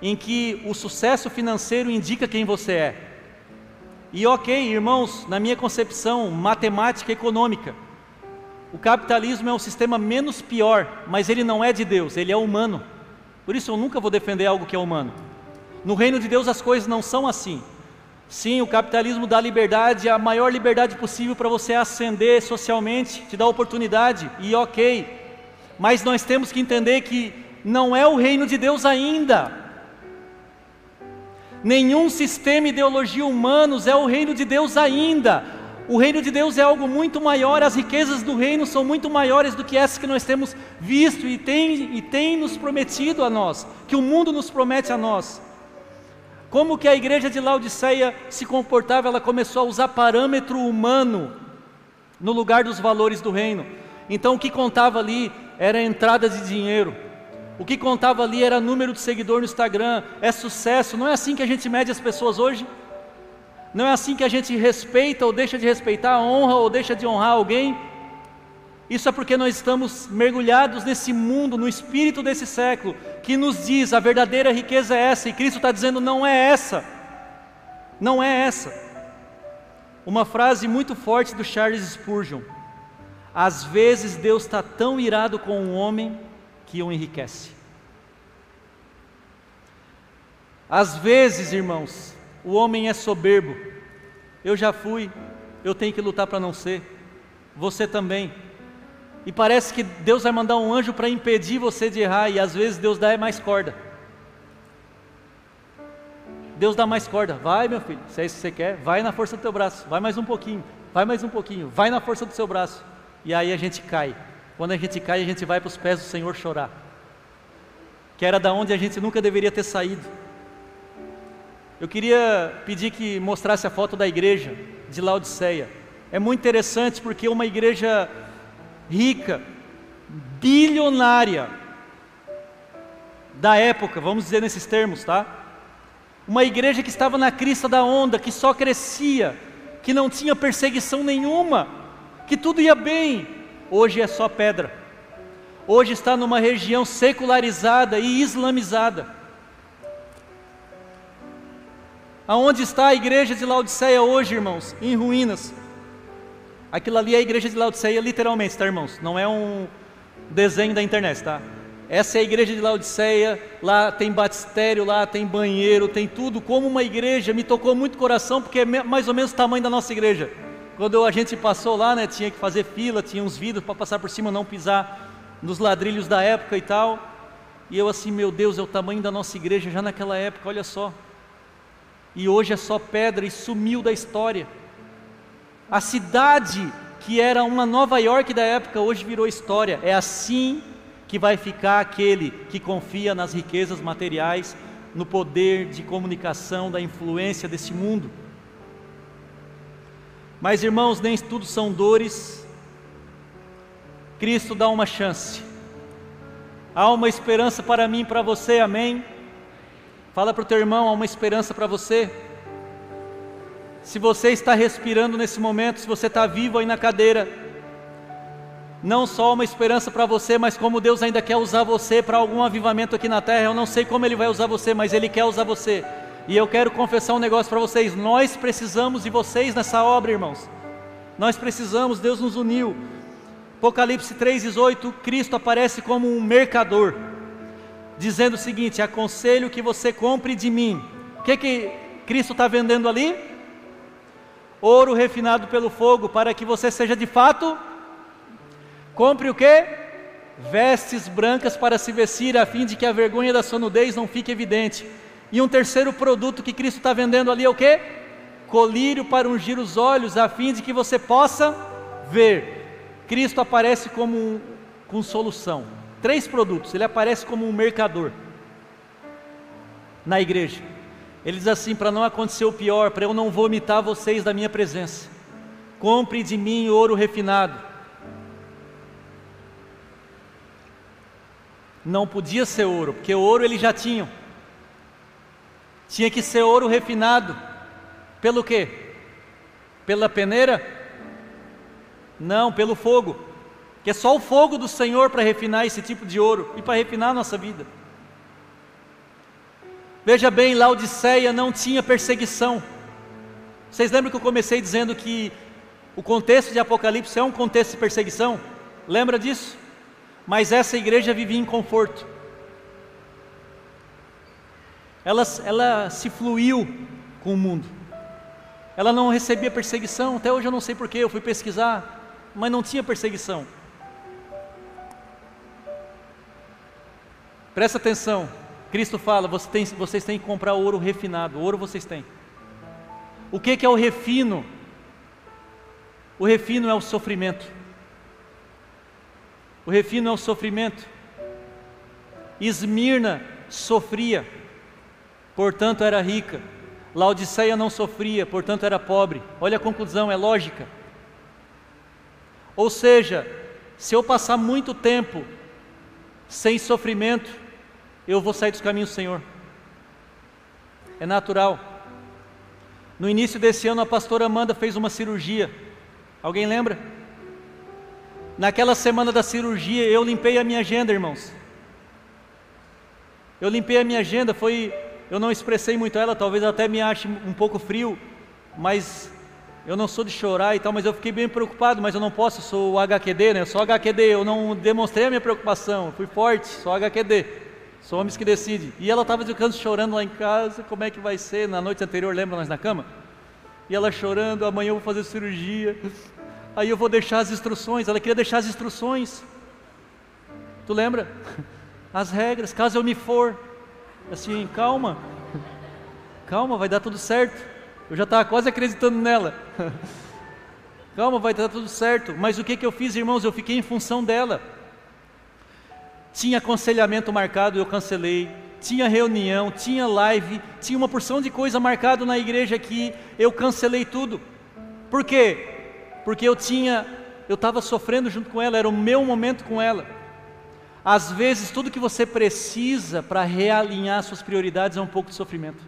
A: em que o sucesso financeiro indica quem você é. E ok, irmãos, na minha concepção matemática econômica, o capitalismo é um sistema menos pior, mas ele não é de Deus, ele é humano. Por isso eu nunca vou defender algo que é humano. No reino de Deus as coisas não são assim. Sim, o capitalismo dá liberdade, a maior liberdade possível para você ascender socialmente, te dá oportunidade, e ok. Mas nós temos que entender que não é o reino de Deus ainda. Nenhum sistema ideologia humanos é o reino de Deus ainda. O reino de Deus é algo muito maior, as riquezas do reino são muito maiores do que essas que nós temos visto e tem, e tem nos prometido a nós, que o mundo nos promete a nós. Como que a igreja de Laodiceia se comportava? Ela começou a usar parâmetro humano no lugar dos valores do reino. Então o que contava ali era entrada de dinheiro. O que contava ali era número de seguidor no Instagram, é sucesso. Não é assim que a gente mede as pessoas hoje? Não é assim que a gente respeita ou deixa de respeitar, honra ou deixa de honrar alguém? Isso é porque nós estamos mergulhados nesse mundo, no espírito desse século, que nos diz a verdadeira riqueza é essa, e Cristo está dizendo não é essa, não é essa. Uma frase muito forte do Charles Spurgeon: às vezes Deus está tão irado com o homem que o enriquece. Às vezes, irmãos, o homem é soberbo. Eu já fui, eu tenho que lutar para não ser. Você também. E parece que Deus vai mandar um anjo para impedir você de errar, e às vezes Deus dá mais corda. Deus dá mais corda. Vai, meu filho, se é isso que você quer, vai na força do teu braço. Vai mais um pouquinho, vai mais um pouquinho, vai na força do seu braço. E aí a gente cai. Quando a gente cai, a gente vai para os pés do Senhor chorar. Que era da onde a gente nunca deveria ter saído. Eu queria pedir que mostrasse a foto da igreja de Laodiceia. É muito interessante porque uma igreja rica, bilionária da época, vamos dizer nesses termos, tá? Uma igreja que estava na crista da onda, que só crescia, que não tinha perseguição nenhuma, que tudo ia bem. Hoje é só pedra. Hoje está numa região secularizada e islamizada. Aonde está a igreja de Laodiceia hoje, irmãos? Em ruínas. Aquilo ali é a igreja de Laodiceia, literalmente, tá, irmãos? Não é um desenho da internet, tá? Essa é a igreja de Laodiceia, lá tem batistério, lá tem banheiro, tem tudo como uma igreja. Me tocou muito o coração, porque é mais ou menos o tamanho da nossa igreja. Quando a gente passou lá, né, tinha que fazer fila, tinha uns vidros para passar por cima, não pisar nos ladrilhos da época e tal. E eu assim, meu Deus, é o tamanho da nossa igreja já naquela época, olha só. E hoje é só pedra e sumiu da história. A cidade que era uma Nova York da época, hoje virou história. É assim que vai ficar aquele que confia nas riquezas materiais, no poder de comunicação, da influência desse mundo. Mas irmãos, nem tudo são dores. Cristo dá uma chance. Há uma esperança para mim e para você, amém? Fala para o teu irmão, há uma esperança para você. Se você está respirando nesse momento, se você está vivo aí na cadeira, não só uma esperança para você, mas como Deus ainda quer usar você para algum avivamento aqui na terra. Eu não sei como Ele vai usar você, mas Ele quer usar você. E eu quero confessar um negócio para vocês: nós precisamos de vocês nessa obra, irmãos. Nós precisamos, Deus nos uniu. Apocalipse 3,18: Cristo aparece como um mercador, dizendo o seguinte: aconselho que você compre de mim. O que, que Cristo está vendendo ali? Ouro refinado pelo fogo, para que você seja de fato. Compre o que? Vestes brancas para se vestir, a fim de que a vergonha da sua nudez não fique evidente. E um terceiro produto que Cristo está vendendo ali é o que? Colírio para ungir os olhos, a fim de que você possa ver. Cristo aparece como um, com solução. Três produtos, ele aparece como um mercador na igreja. Ele diz assim: para não acontecer o pior, para eu não vomitar vocês da minha presença, compre de mim ouro refinado. Não podia ser ouro, porque ouro eles já tinham. Tinha que ser ouro refinado. Pelo quê? Pela peneira? Não, pelo fogo. Que é só o fogo do Senhor para refinar esse tipo de ouro e para refinar a nossa vida. Veja bem, Laodiceia não tinha perseguição. Vocês lembram que eu comecei dizendo que o contexto de Apocalipse é um contexto de perseguição? Lembra disso? Mas essa igreja vivia em conforto. Ela, ela se fluiu com o mundo. Ela não recebia perseguição. Até hoje eu não sei porquê, eu fui pesquisar, mas não tinha perseguição. Presta atenção. Cristo fala: vocês têm, vocês têm que comprar ouro refinado. Ouro vocês têm. O que, que é o refino? O refino é o sofrimento. O refino é o sofrimento. Esmirna sofria, portanto era rica. Laodiceia não sofria, portanto era pobre. Olha a conclusão, é lógica. Ou seja, se eu passar muito tempo sem sofrimento, eu vou sair dos caminhos do Senhor. É natural. No início desse ano, a pastora Amanda fez uma cirurgia. Alguém lembra? Naquela semana da cirurgia, eu limpei a minha agenda, irmãos. Eu limpei a minha agenda, foi. Eu não expressei muito ela, talvez até me ache um pouco frio, mas eu não sou de chorar e tal, mas eu fiquei bem preocupado, mas eu não posso, sou o HQD, né? Eu sou HQD, eu não demonstrei a minha preocupação, fui forte, sou HQD. Sou homens que decidem. E ela estava de canto chorando lá em casa, como é que vai ser? Na noite anterior, lembra nós na cama? E ela chorando, amanhã eu vou fazer cirurgia. Aí eu vou deixar as instruções. Ela queria deixar as instruções. Tu lembra? As regras, caso eu me for. Assim, calma. Calma, vai dar tudo certo. Eu já estava quase acreditando nela. Calma, vai dar tudo certo. Mas o que, que eu fiz, irmãos? Eu fiquei em função dela. Tinha aconselhamento marcado, eu cancelei. Tinha reunião, tinha live, tinha uma porção de coisa marcado na igreja que eu cancelei tudo. Por quê? Porque eu tinha, eu estava sofrendo junto com ela, era o meu momento com ela. Às vezes, tudo que você precisa para realinhar suas prioridades é um pouco de sofrimento.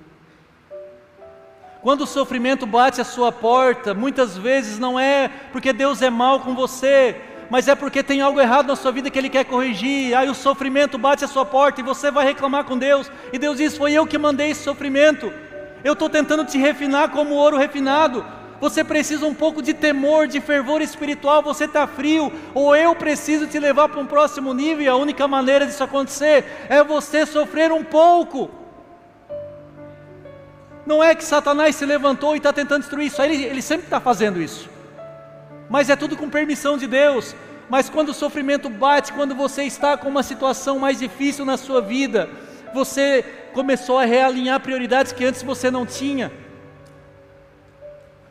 A: Quando o sofrimento bate a sua porta, muitas vezes não é porque Deus é mal com você, mas é porque tem algo errado na sua vida que Ele quer corrigir. Aí o sofrimento bate a sua porta e você vai reclamar com Deus. E Deus diz: Foi eu que mandei esse sofrimento. Eu estou tentando te refinar como ouro refinado. Você precisa um pouco de temor, de fervor espiritual. Você está frio, ou eu preciso te levar para um próximo nível. E a única maneira disso acontecer é você sofrer um pouco. Não é que Satanás se levantou e está tentando destruir isso, ele, ele sempre está fazendo isso mas é tudo com permissão de Deus. Mas quando o sofrimento bate, quando você está com uma situação mais difícil na sua vida, você começou a realinhar prioridades que antes você não tinha.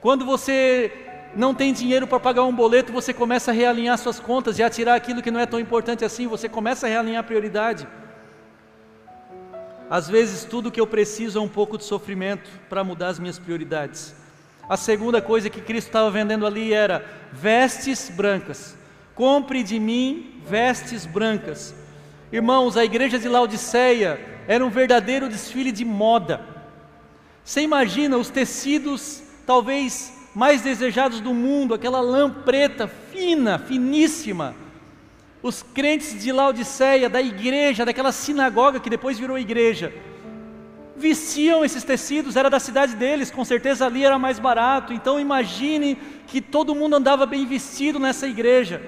A: Quando você não tem dinheiro para pagar um boleto, você começa a realinhar suas contas e a tirar aquilo que não é tão importante assim, você começa a realinhar prioridade. Às vezes, tudo que eu preciso é um pouco de sofrimento para mudar as minhas prioridades. A segunda coisa que Cristo estava vendendo ali era vestes brancas. Compre de mim vestes brancas. Irmãos, a igreja de Laodiceia era um verdadeiro desfile de moda. Você imagina os tecidos talvez mais desejados do mundo, aquela lã preta, fina, finíssima. Os crentes de Laodiceia, da igreja, daquela sinagoga que depois virou igreja, vestiam esses tecidos, era da cidade deles, com certeza ali era mais barato. Então imagine que todo mundo andava bem vestido nessa igreja.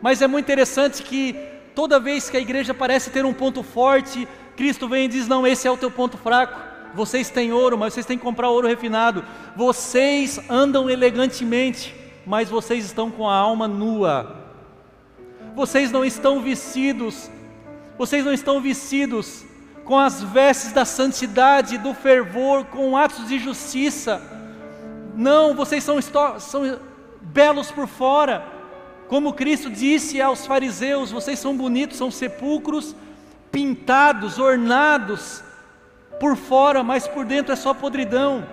A: Mas é muito interessante que toda vez que a igreja parece ter um ponto forte, Cristo vem e diz: Não, esse é o teu ponto fraco. Vocês têm ouro, mas vocês têm que comprar ouro refinado. Vocês andam elegantemente, mas vocês estão com a alma nua. Vocês não estão vestidos, vocês não estão vestidos com as vestes da santidade, do fervor, com atos de justiça. Não, vocês são, são belos por fora. Como Cristo disse aos fariseus: vocês são bonitos, são sepulcros pintados, ornados por fora, mas por dentro é só podridão.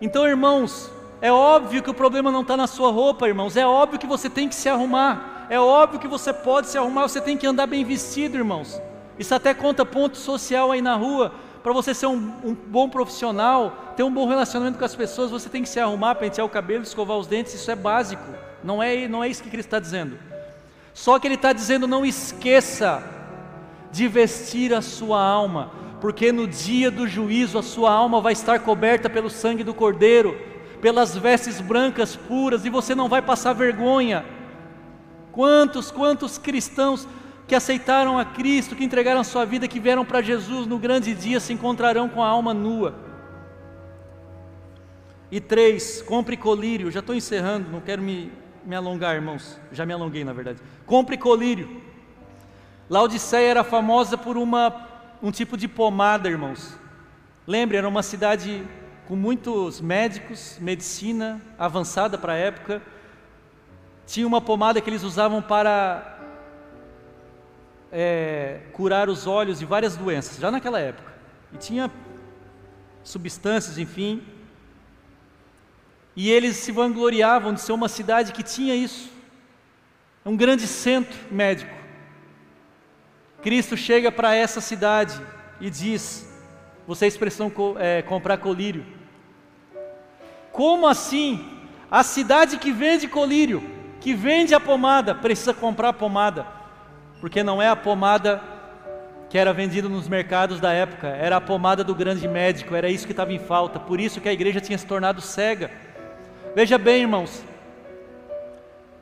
A: Então, irmãos, é óbvio que o problema não está na sua roupa, irmãos. É óbvio que você tem que se arrumar. É óbvio que você pode se arrumar. Você tem que andar bem vestido, irmãos. Isso até conta ponto social aí na rua, Para você ser um, um, bom profissional, ter um bom relacionamento com as pessoas, você tem que se arrumar, pentear o cabelo, escovar os dentes, isso é básico. Não é, não é isso que Cristo está dizendo. Só que Ele está dizendo: não esqueça de vestir a sua alma, porque no dia do juízo a sua alma vai estar coberta pelo sangue do Cordeiro, pelas vestes brancas puras, e você não vai passar vergonha. Quantos, quantos cristãos que aceitaram a Cristo, que entregaram a sua vida, que vieram para Jesus no grande dia, se encontrarão com a alma nua. E três, compre colírio. Já estou encerrando, não quero me, me alongar, irmãos. Já me alonguei, na verdade. Compre colírio. Laodiceia era famosa por uma, um tipo de pomada, irmãos. Lembre, era uma cidade com muitos médicos, medicina avançada para a época. Tinha uma pomada que eles usavam para é, curar os olhos de várias doenças, já naquela época. E tinha substâncias, enfim. E eles se vangloriavam de ser uma cidade que tinha isso. É um grande centro médico. Cristo chega para essa cidade e diz: Vocês precisam é, comprar colírio. Como assim? A cidade que vende colírio, que vende a pomada, precisa comprar pomada porque não é a pomada que era vendida nos mercados da época, era a pomada do grande médico, era isso que estava em falta, por isso que a igreja tinha se tornado cega. Veja bem, irmãos,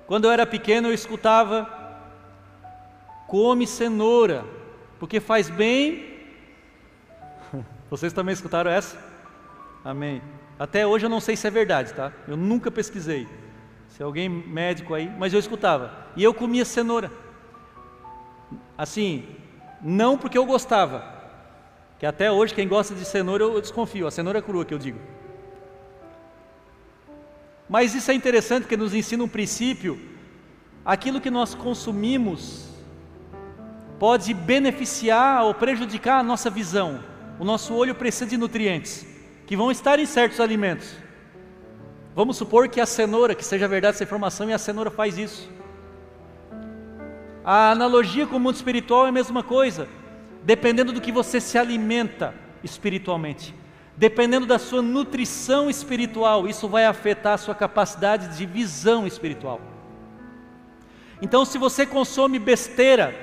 A: quando eu era pequeno eu escutava: come cenoura, porque faz bem. Vocês também escutaram essa? Amém. Até hoje eu não sei se é verdade, tá? Eu nunca pesquisei. Se alguém médico aí, mas eu escutava. E eu comia cenoura. Assim, não porque eu gostava, que até hoje quem gosta de cenoura eu desconfio, a cenoura é crua que eu digo. Mas isso é interessante porque nos ensina um princípio, aquilo que nós consumimos pode beneficiar ou prejudicar a nossa visão. O nosso olho precisa de nutrientes que vão estar em certos alimentos. Vamos supor que a cenoura, que seja verdade essa informação, e a cenoura faz isso. A analogia com o mundo espiritual é a mesma coisa. Dependendo do que você se alimenta espiritualmente, dependendo da sua nutrição espiritual, isso vai afetar a sua capacidade de visão espiritual. Então, se você consome besteira,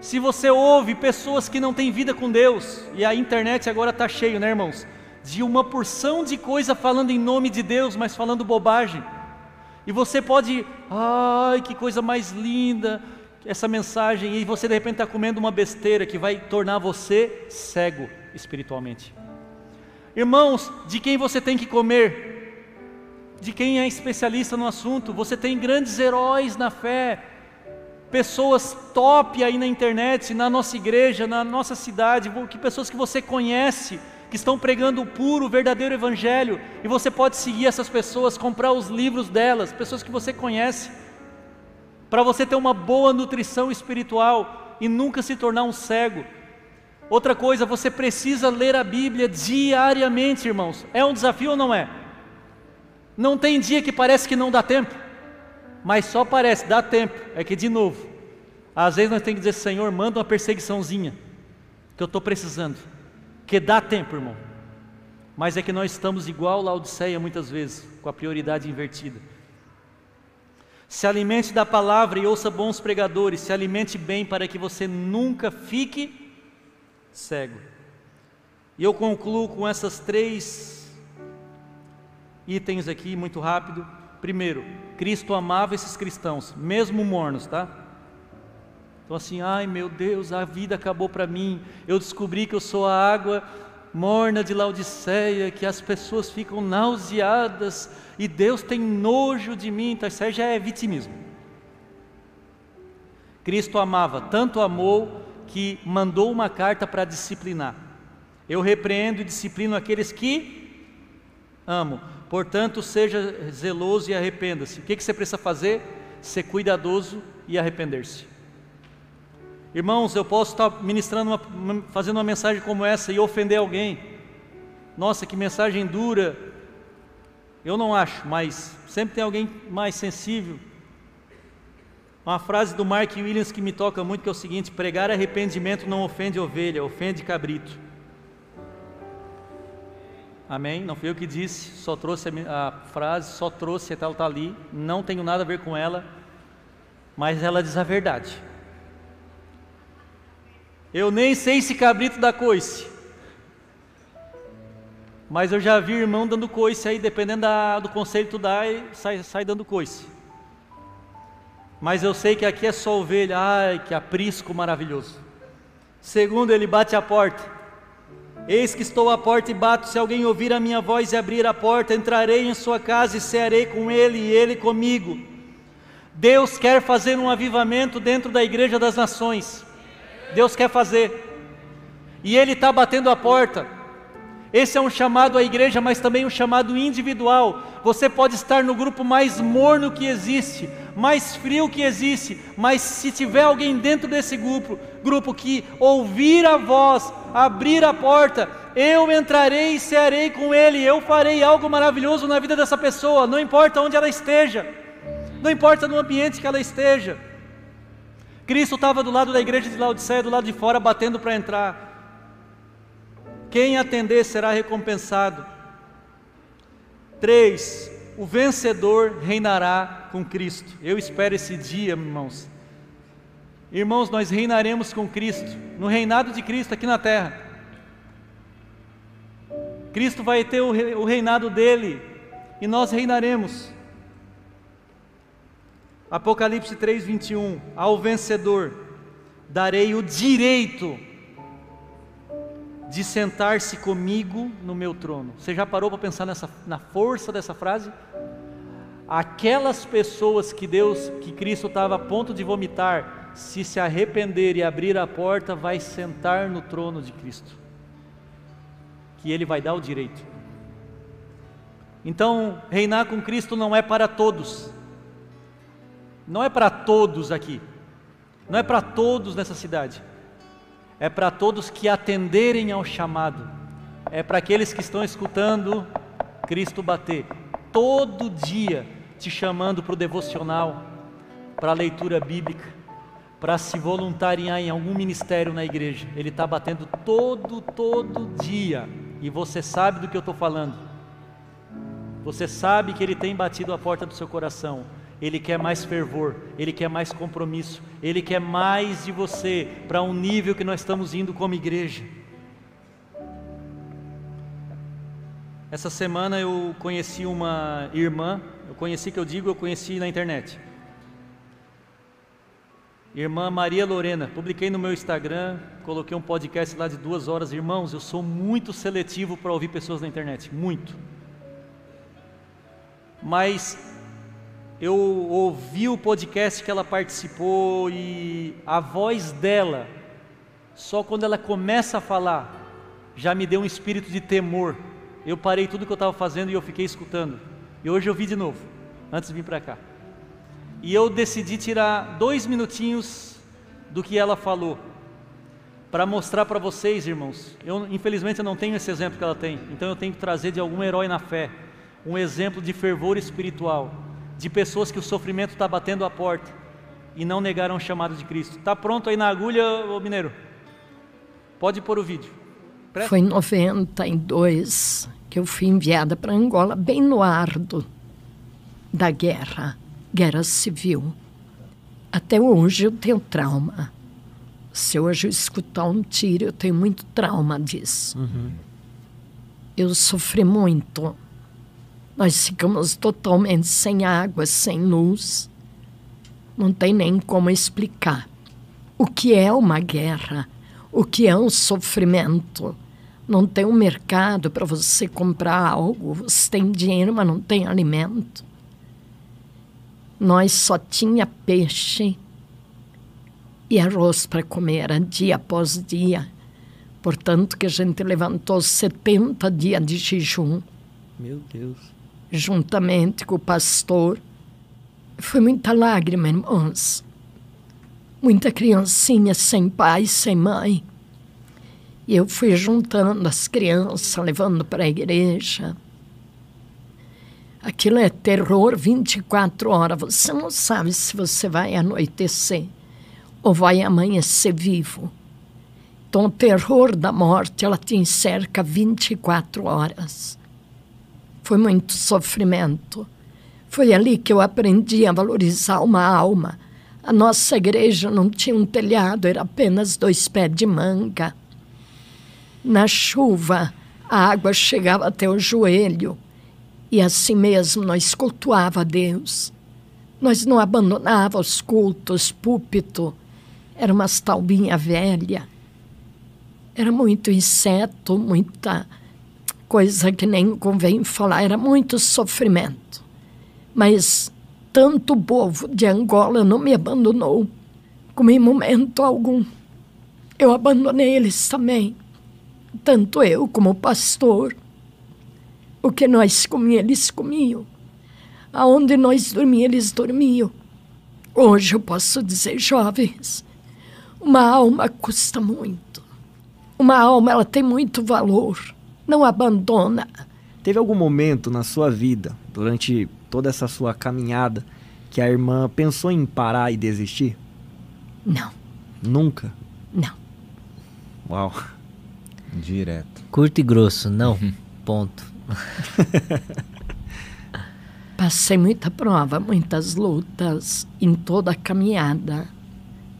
A: se você ouve pessoas que não têm vida com Deus, e a internet agora está cheio, né, irmãos? De uma porção de coisa falando em nome de Deus, mas falando bobagem. E você pode, ai, que coisa mais linda, essa mensagem, e você de repente está comendo uma besteira que vai tornar você cego espiritualmente. Irmãos, de quem você tem que comer? De quem é especialista no assunto? Você tem grandes heróis na fé, pessoas top aí na internet, na nossa igreja, na nossa cidade, que pessoas que você conhece, que estão pregando o puro, o verdadeiro evangelho, e você pode seguir essas pessoas, comprar os livros delas, pessoas que você conhece, para você ter uma boa nutrição espiritual e nunca se tornar um cego. Outra coisa, você precisa ler a Bíblia diariamente, irmãos. É um desafio ou não é? Não tem dia que parece que não dá tempo, mas só parece, dá tempo. É que, de novo, às vezes nós temos que dizer: Senhor, manda uma perseguiçãozinha, que eu estou precisando. Que dá tempo, irmão. Mas é que nós estamos igual Laodiceia muitas vezes, com a prioridade invertida. Se alimente da palavra e ouça bons pregadores, se alimente bem para que você nunca fique cego. E eu concluo com essas três itens aqui, muito rápido. Primeiro, Cristo amava esses cristãos, mesmo mornos, tá? Então assim, ai meu Deus, a vida acabou para mim. Eu descobri que eu sou a água morna de Laodiceia, que as pessoas ficam nauseadas e Deus tem nojo de mim. Então isso aí já é vitimismo. Cristo amava, tanto amou que mandou uma carta para disciplinar. Eu repreendo e disciplino aqueles que amo. Portanto, seja zeloso e arrependa-se. O que, que você precisa fazer? Ser cuidadoso e arrepender-se. Irmãos, eu posso estar ministrando, uma, fazendo uma mensagem como essa e ofender alguém. Nossa, que mensagem dura. Eu não acho, mas sempre tem alguém mais sensível. Uma frase do Mark Williams que me toca muito que é o seguinte: pregar arrependimento não ofende ovelha, ofende cabrito. Amém? Não fui eu que disse, só trouxe a, a frase, só trouxe, ela está ali, não tenho nada a ver com ela, mas ela diz a verdade. Eu nem sei se cabrito dá coice, mas eu já vi irmão dando coice aí, dependendo da, do conselho que tu dá, sai, sai dando coice. Mas eu sei que aqui é só ovelha, ai que aprisco maravilhoso. Segundo, ele bate a porta. Eis que estou à porta e bato, se alguém ouvir a minha voz e abrir a porta, entrarei em sua casa e cearei com ele e ele comigo. Deus quer fazer um avivamento dentro da igreja das nações. Deus quer fazer. E Ele está batendo a porta. Esse é um chamado à igreja, mas também um chamado individual. Você pode estar no grupo mais morno que existe, mais frio que existe, mas se tiver alguém dentro desse grupo, grupo que ouvir a voz, abrir a porta, eu entrarei e cearei com ele, eu farei algo maravilhoso na vida dessa pessoa, não importa onde ela esteja, não importa no ambiente que ela esteja. Cristo estava do lado da igreja de Laodiceia, do lado de fora, batendo para entrar. Quem atender será recompensado. Três, o vencedor reinará com Cristo. Eu espero esse dia, irmãos. Irmãos, nós reinaremos com Cristo, no reinado de Cristo aqui na terra. Cristo vai ter o reinado dele e nós reinaremos. Apocalipse 3, 21. Ao vencedor darei o direito de sentar-se comigo no meu trono. Você já parou para pensar nessa, na força dessa frase? Aquelas pessoas que Deus, que Cristo estava a ponto de vomitar, se se arrepender e abrir a porta, vai sentar no trono de Cristo. Que Ele vai dar o direito. Então, reinar com Cristo não é para todos. Não é para todos aqui. Não é para todos nessa cidade é para todos que atenderem ao chamado, é para aqueles que estão escutando Cristo bater, todo dia te chamando para o devocional, para a leitura bíblica, para se voluntariar em algum ministério na igreja. Ele está batendo todo, todo dia, e você sabe do que eu estou falando. Você sabe que ele tem batido a porta do seu coração. Ele quer mais fervor, Ele quer mais compromisso, Ele quer mais de você para um nível que nós estamos indo como igreja. Essa semana eu conheci uma irmã, eu conheci que eu digo, eu conheci na internet. Irmã Maria Lorena, publiquei no meu Instagram, coloquei um podcast lá de duas horas. Irmãos, eu sou muito seletivo para ouvir pessoas na internet, muito. Mas eu ouvi o podcast que ela participou e a voz dela, só quando ela começa a falar, já me deu um espírito de temor. Eu parei tudo que eu estava fazendo e eu fiquei escutando. E hoje eu vi de novo, antes de vir para cá. E eu decidi tirar dois minutinhos do que ela falou, para mostrar para vocês, irmãos. Eu, infelizmente, eu não tenho esse exemplo que ela tem, então eu tenho que trazer de algum herói na fé, um exemplo de fervor espiritual de pessoas que o sofrimento está batendo a porta e não negaram o chamado de Cristo. Está pronto aí na agulha, ô mineiro? Pode pôr o vídeo.
C: Presta. Foi em 92 que eu fui enviada para Angola, bem no ardo da guerra, guerra civil. Até hoje eu tenho trauma. Se hoje eu escutar um tiro, eu tenho muito trauma disso. Uhum. Eu sofri muito nós ficamos totalmente sem água, sem luz. Não tem nem como explicar o que é uma guerra, o que é um sofrimento. Não tem um mercado para você comprar algo, você tem dinheiro, mas não tem alimento. Nós só tinha peixe e arroz para comer, dia após dia. Portanto, que a gente levantou 70 dias de jejum.
A: Meu Deus
C: juntamente com o pastor. Foi muita lágrima, irmãos. Muita criancinha sem pai, sem mãe. E eu fui juntando as crianças, levando para a igreja. Aquilo é terror 24 horas. Você não sabe se você vai anoitecer ou vai amanhecer vivo. Então, o terror da morte, ela te encerca 24 horas. Foi muito sofrimento. Foi ali que eu aprendi a valorizar uma alma. A nossa igreja não tinha um telhado, era apenas dois pés de manga. Na chuva, a água chegava até o joelho. E assim mesmo nós cultuava a Deus. Nós não abandonava os cultos, púlpito. Era uma taubinha velha. Era muito inseto, muita coisa que nem convém falar. Era muito sofrimento. Mas tanto o povo de Angola não me abandonou, como em momento algum. Eu abandonei eles também. Tanto eu como o pastor. O que nós comíamos, eles comiam. Aonde nós dormíamos, eles dormiam. Hoje eu posso dizer, jovens, uma alma custa muito. Uma alma ela tem muito valor. Não abandona.
D: Teve algum momento na sua vida, durante toda essa sua caminhada, que a irmã pensou em parar e desistir?
C: Não.
D: Nunca?
C: Não.
D: Uau.
E: Direto.
F: Curto e grosso, não. Ponto.
C: Passei muita prova, muitas lutas em toda a caminhada,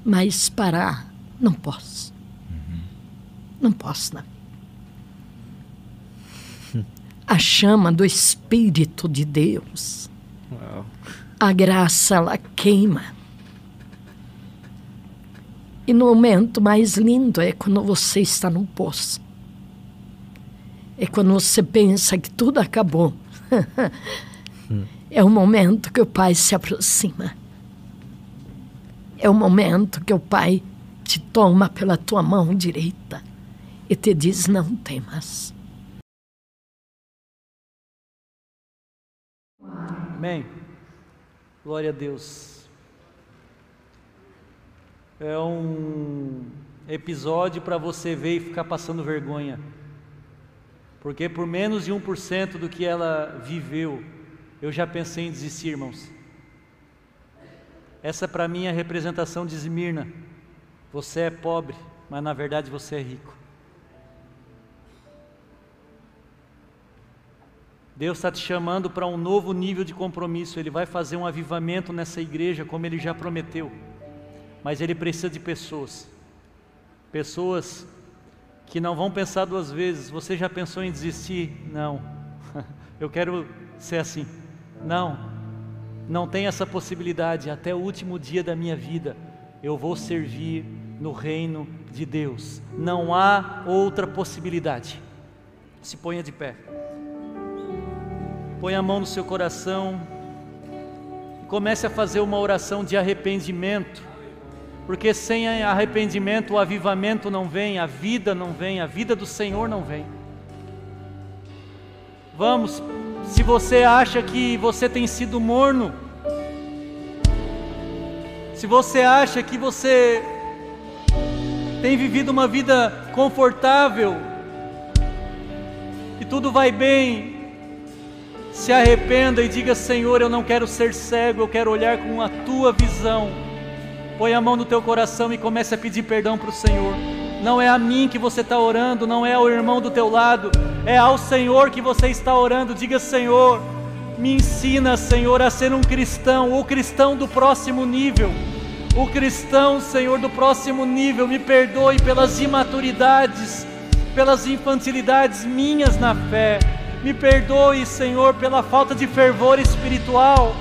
C: mas parar não posso. Não posso, não. A chama do Espírito de Deus,
D: Uau.
C: a graça, ela queima. E no momento mais lindo é quando você está no poço. É quando você pensa que tudo acabou. É o momento que o Pai se aproxima. É o momento que o Pai te toma pela tua mão direita e te diz: Não temas.
A: Amém. Glória a Deus. É um episódio para você ver e ficar passando vergonha. Porque por menos de 1% do que ela viveu, eu já pensei em desistir, irmãos. Essa para mim é a representação de Esmirna. Você é pobre, mas na verdade você é rico. Deus está te chamando para um novo nível de compromisso. Ele vai fazer um avivamento nessa igreja, como Ele já prometeu. Mas Ele precisa de pessoas. Pessoas que não vão pensar duas vezes. Você já pensou em desistir? Não. Eu quero ser assim. Não. Não tem essa possibilidade. Até o último dia da minha vida, eu vou servir no reino de Deus. Não há outra possibilidade. Se ponha de pé. Põe a mão no seu coração e comece a fazer uma oração de arrependimento, porque sem arrependimento o avivamento não vem, a vida não vem, a vida do Senhor não vem. Vamos, se você acha que você tem sido morno, se você acha que você tem vivido uma vida confortável e tudo vai bem, se arrependa e diga: Senhor, eu não quero ser cego, eu quero olhar com a tua visão. Põe a mão no teu coração e comece a pedir perdão para o Senhor. Não é a mim que você está orando, não é ao irmão do teu lado, é ao Senhor que você está orando. Diga: Senhor, me ensina, Senhor, a ser um cristão, o cristão do próximo nível. O cristão, Senhor, do próximo nível, me perdoe pelas imaturidades, pelas infantilidades minhas na fé. Me perdoe, Senhor, pela falta de fervor espiritual.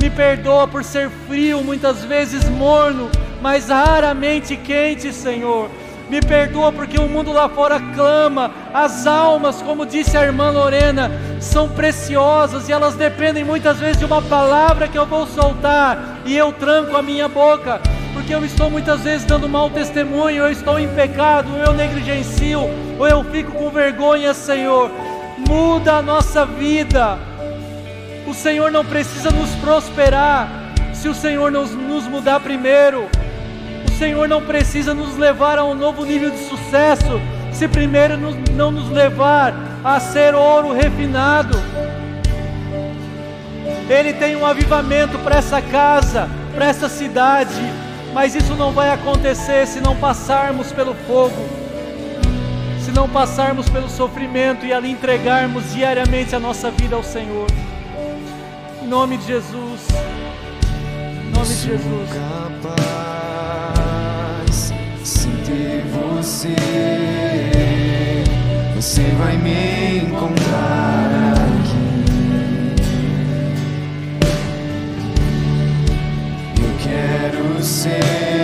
A: Me perdoa por ser frio, muitas vezes morno, mas raramente quente, Senhor. Me perdoa porque o mundo lá fora clama. As almas, como disse a irmã Lorena, são preciosas e elas dependem muitas vezes de uma palavra que eu vou soltar e eu tranco a minha boca, porque eu estou muitas vezes dando mau testemunho, eu estou em pecado, eu negligencio, ou eu fico com vergonha, Senhor muda a nossa vida. O Senhor não precisa nos prosperar se o Senhor nos, nos mudar primeiro. O Senhor não precisa nos levar a um novo nível de sucesso se primeiro não nos levar a ser ouro refinado. Ele tem um avivamento para essa casa, para essa cidade, mas isso não vai acontecer se não passarmos pelo fogo se não passarmos pelo sofrimento e ali entregarmos diariamente a nossa vida ao Senhor. Em nome de Jesus. Em nome de Jesus.
G: capaz sem ter você. Você vai me encontrar aqui. Eu quero ser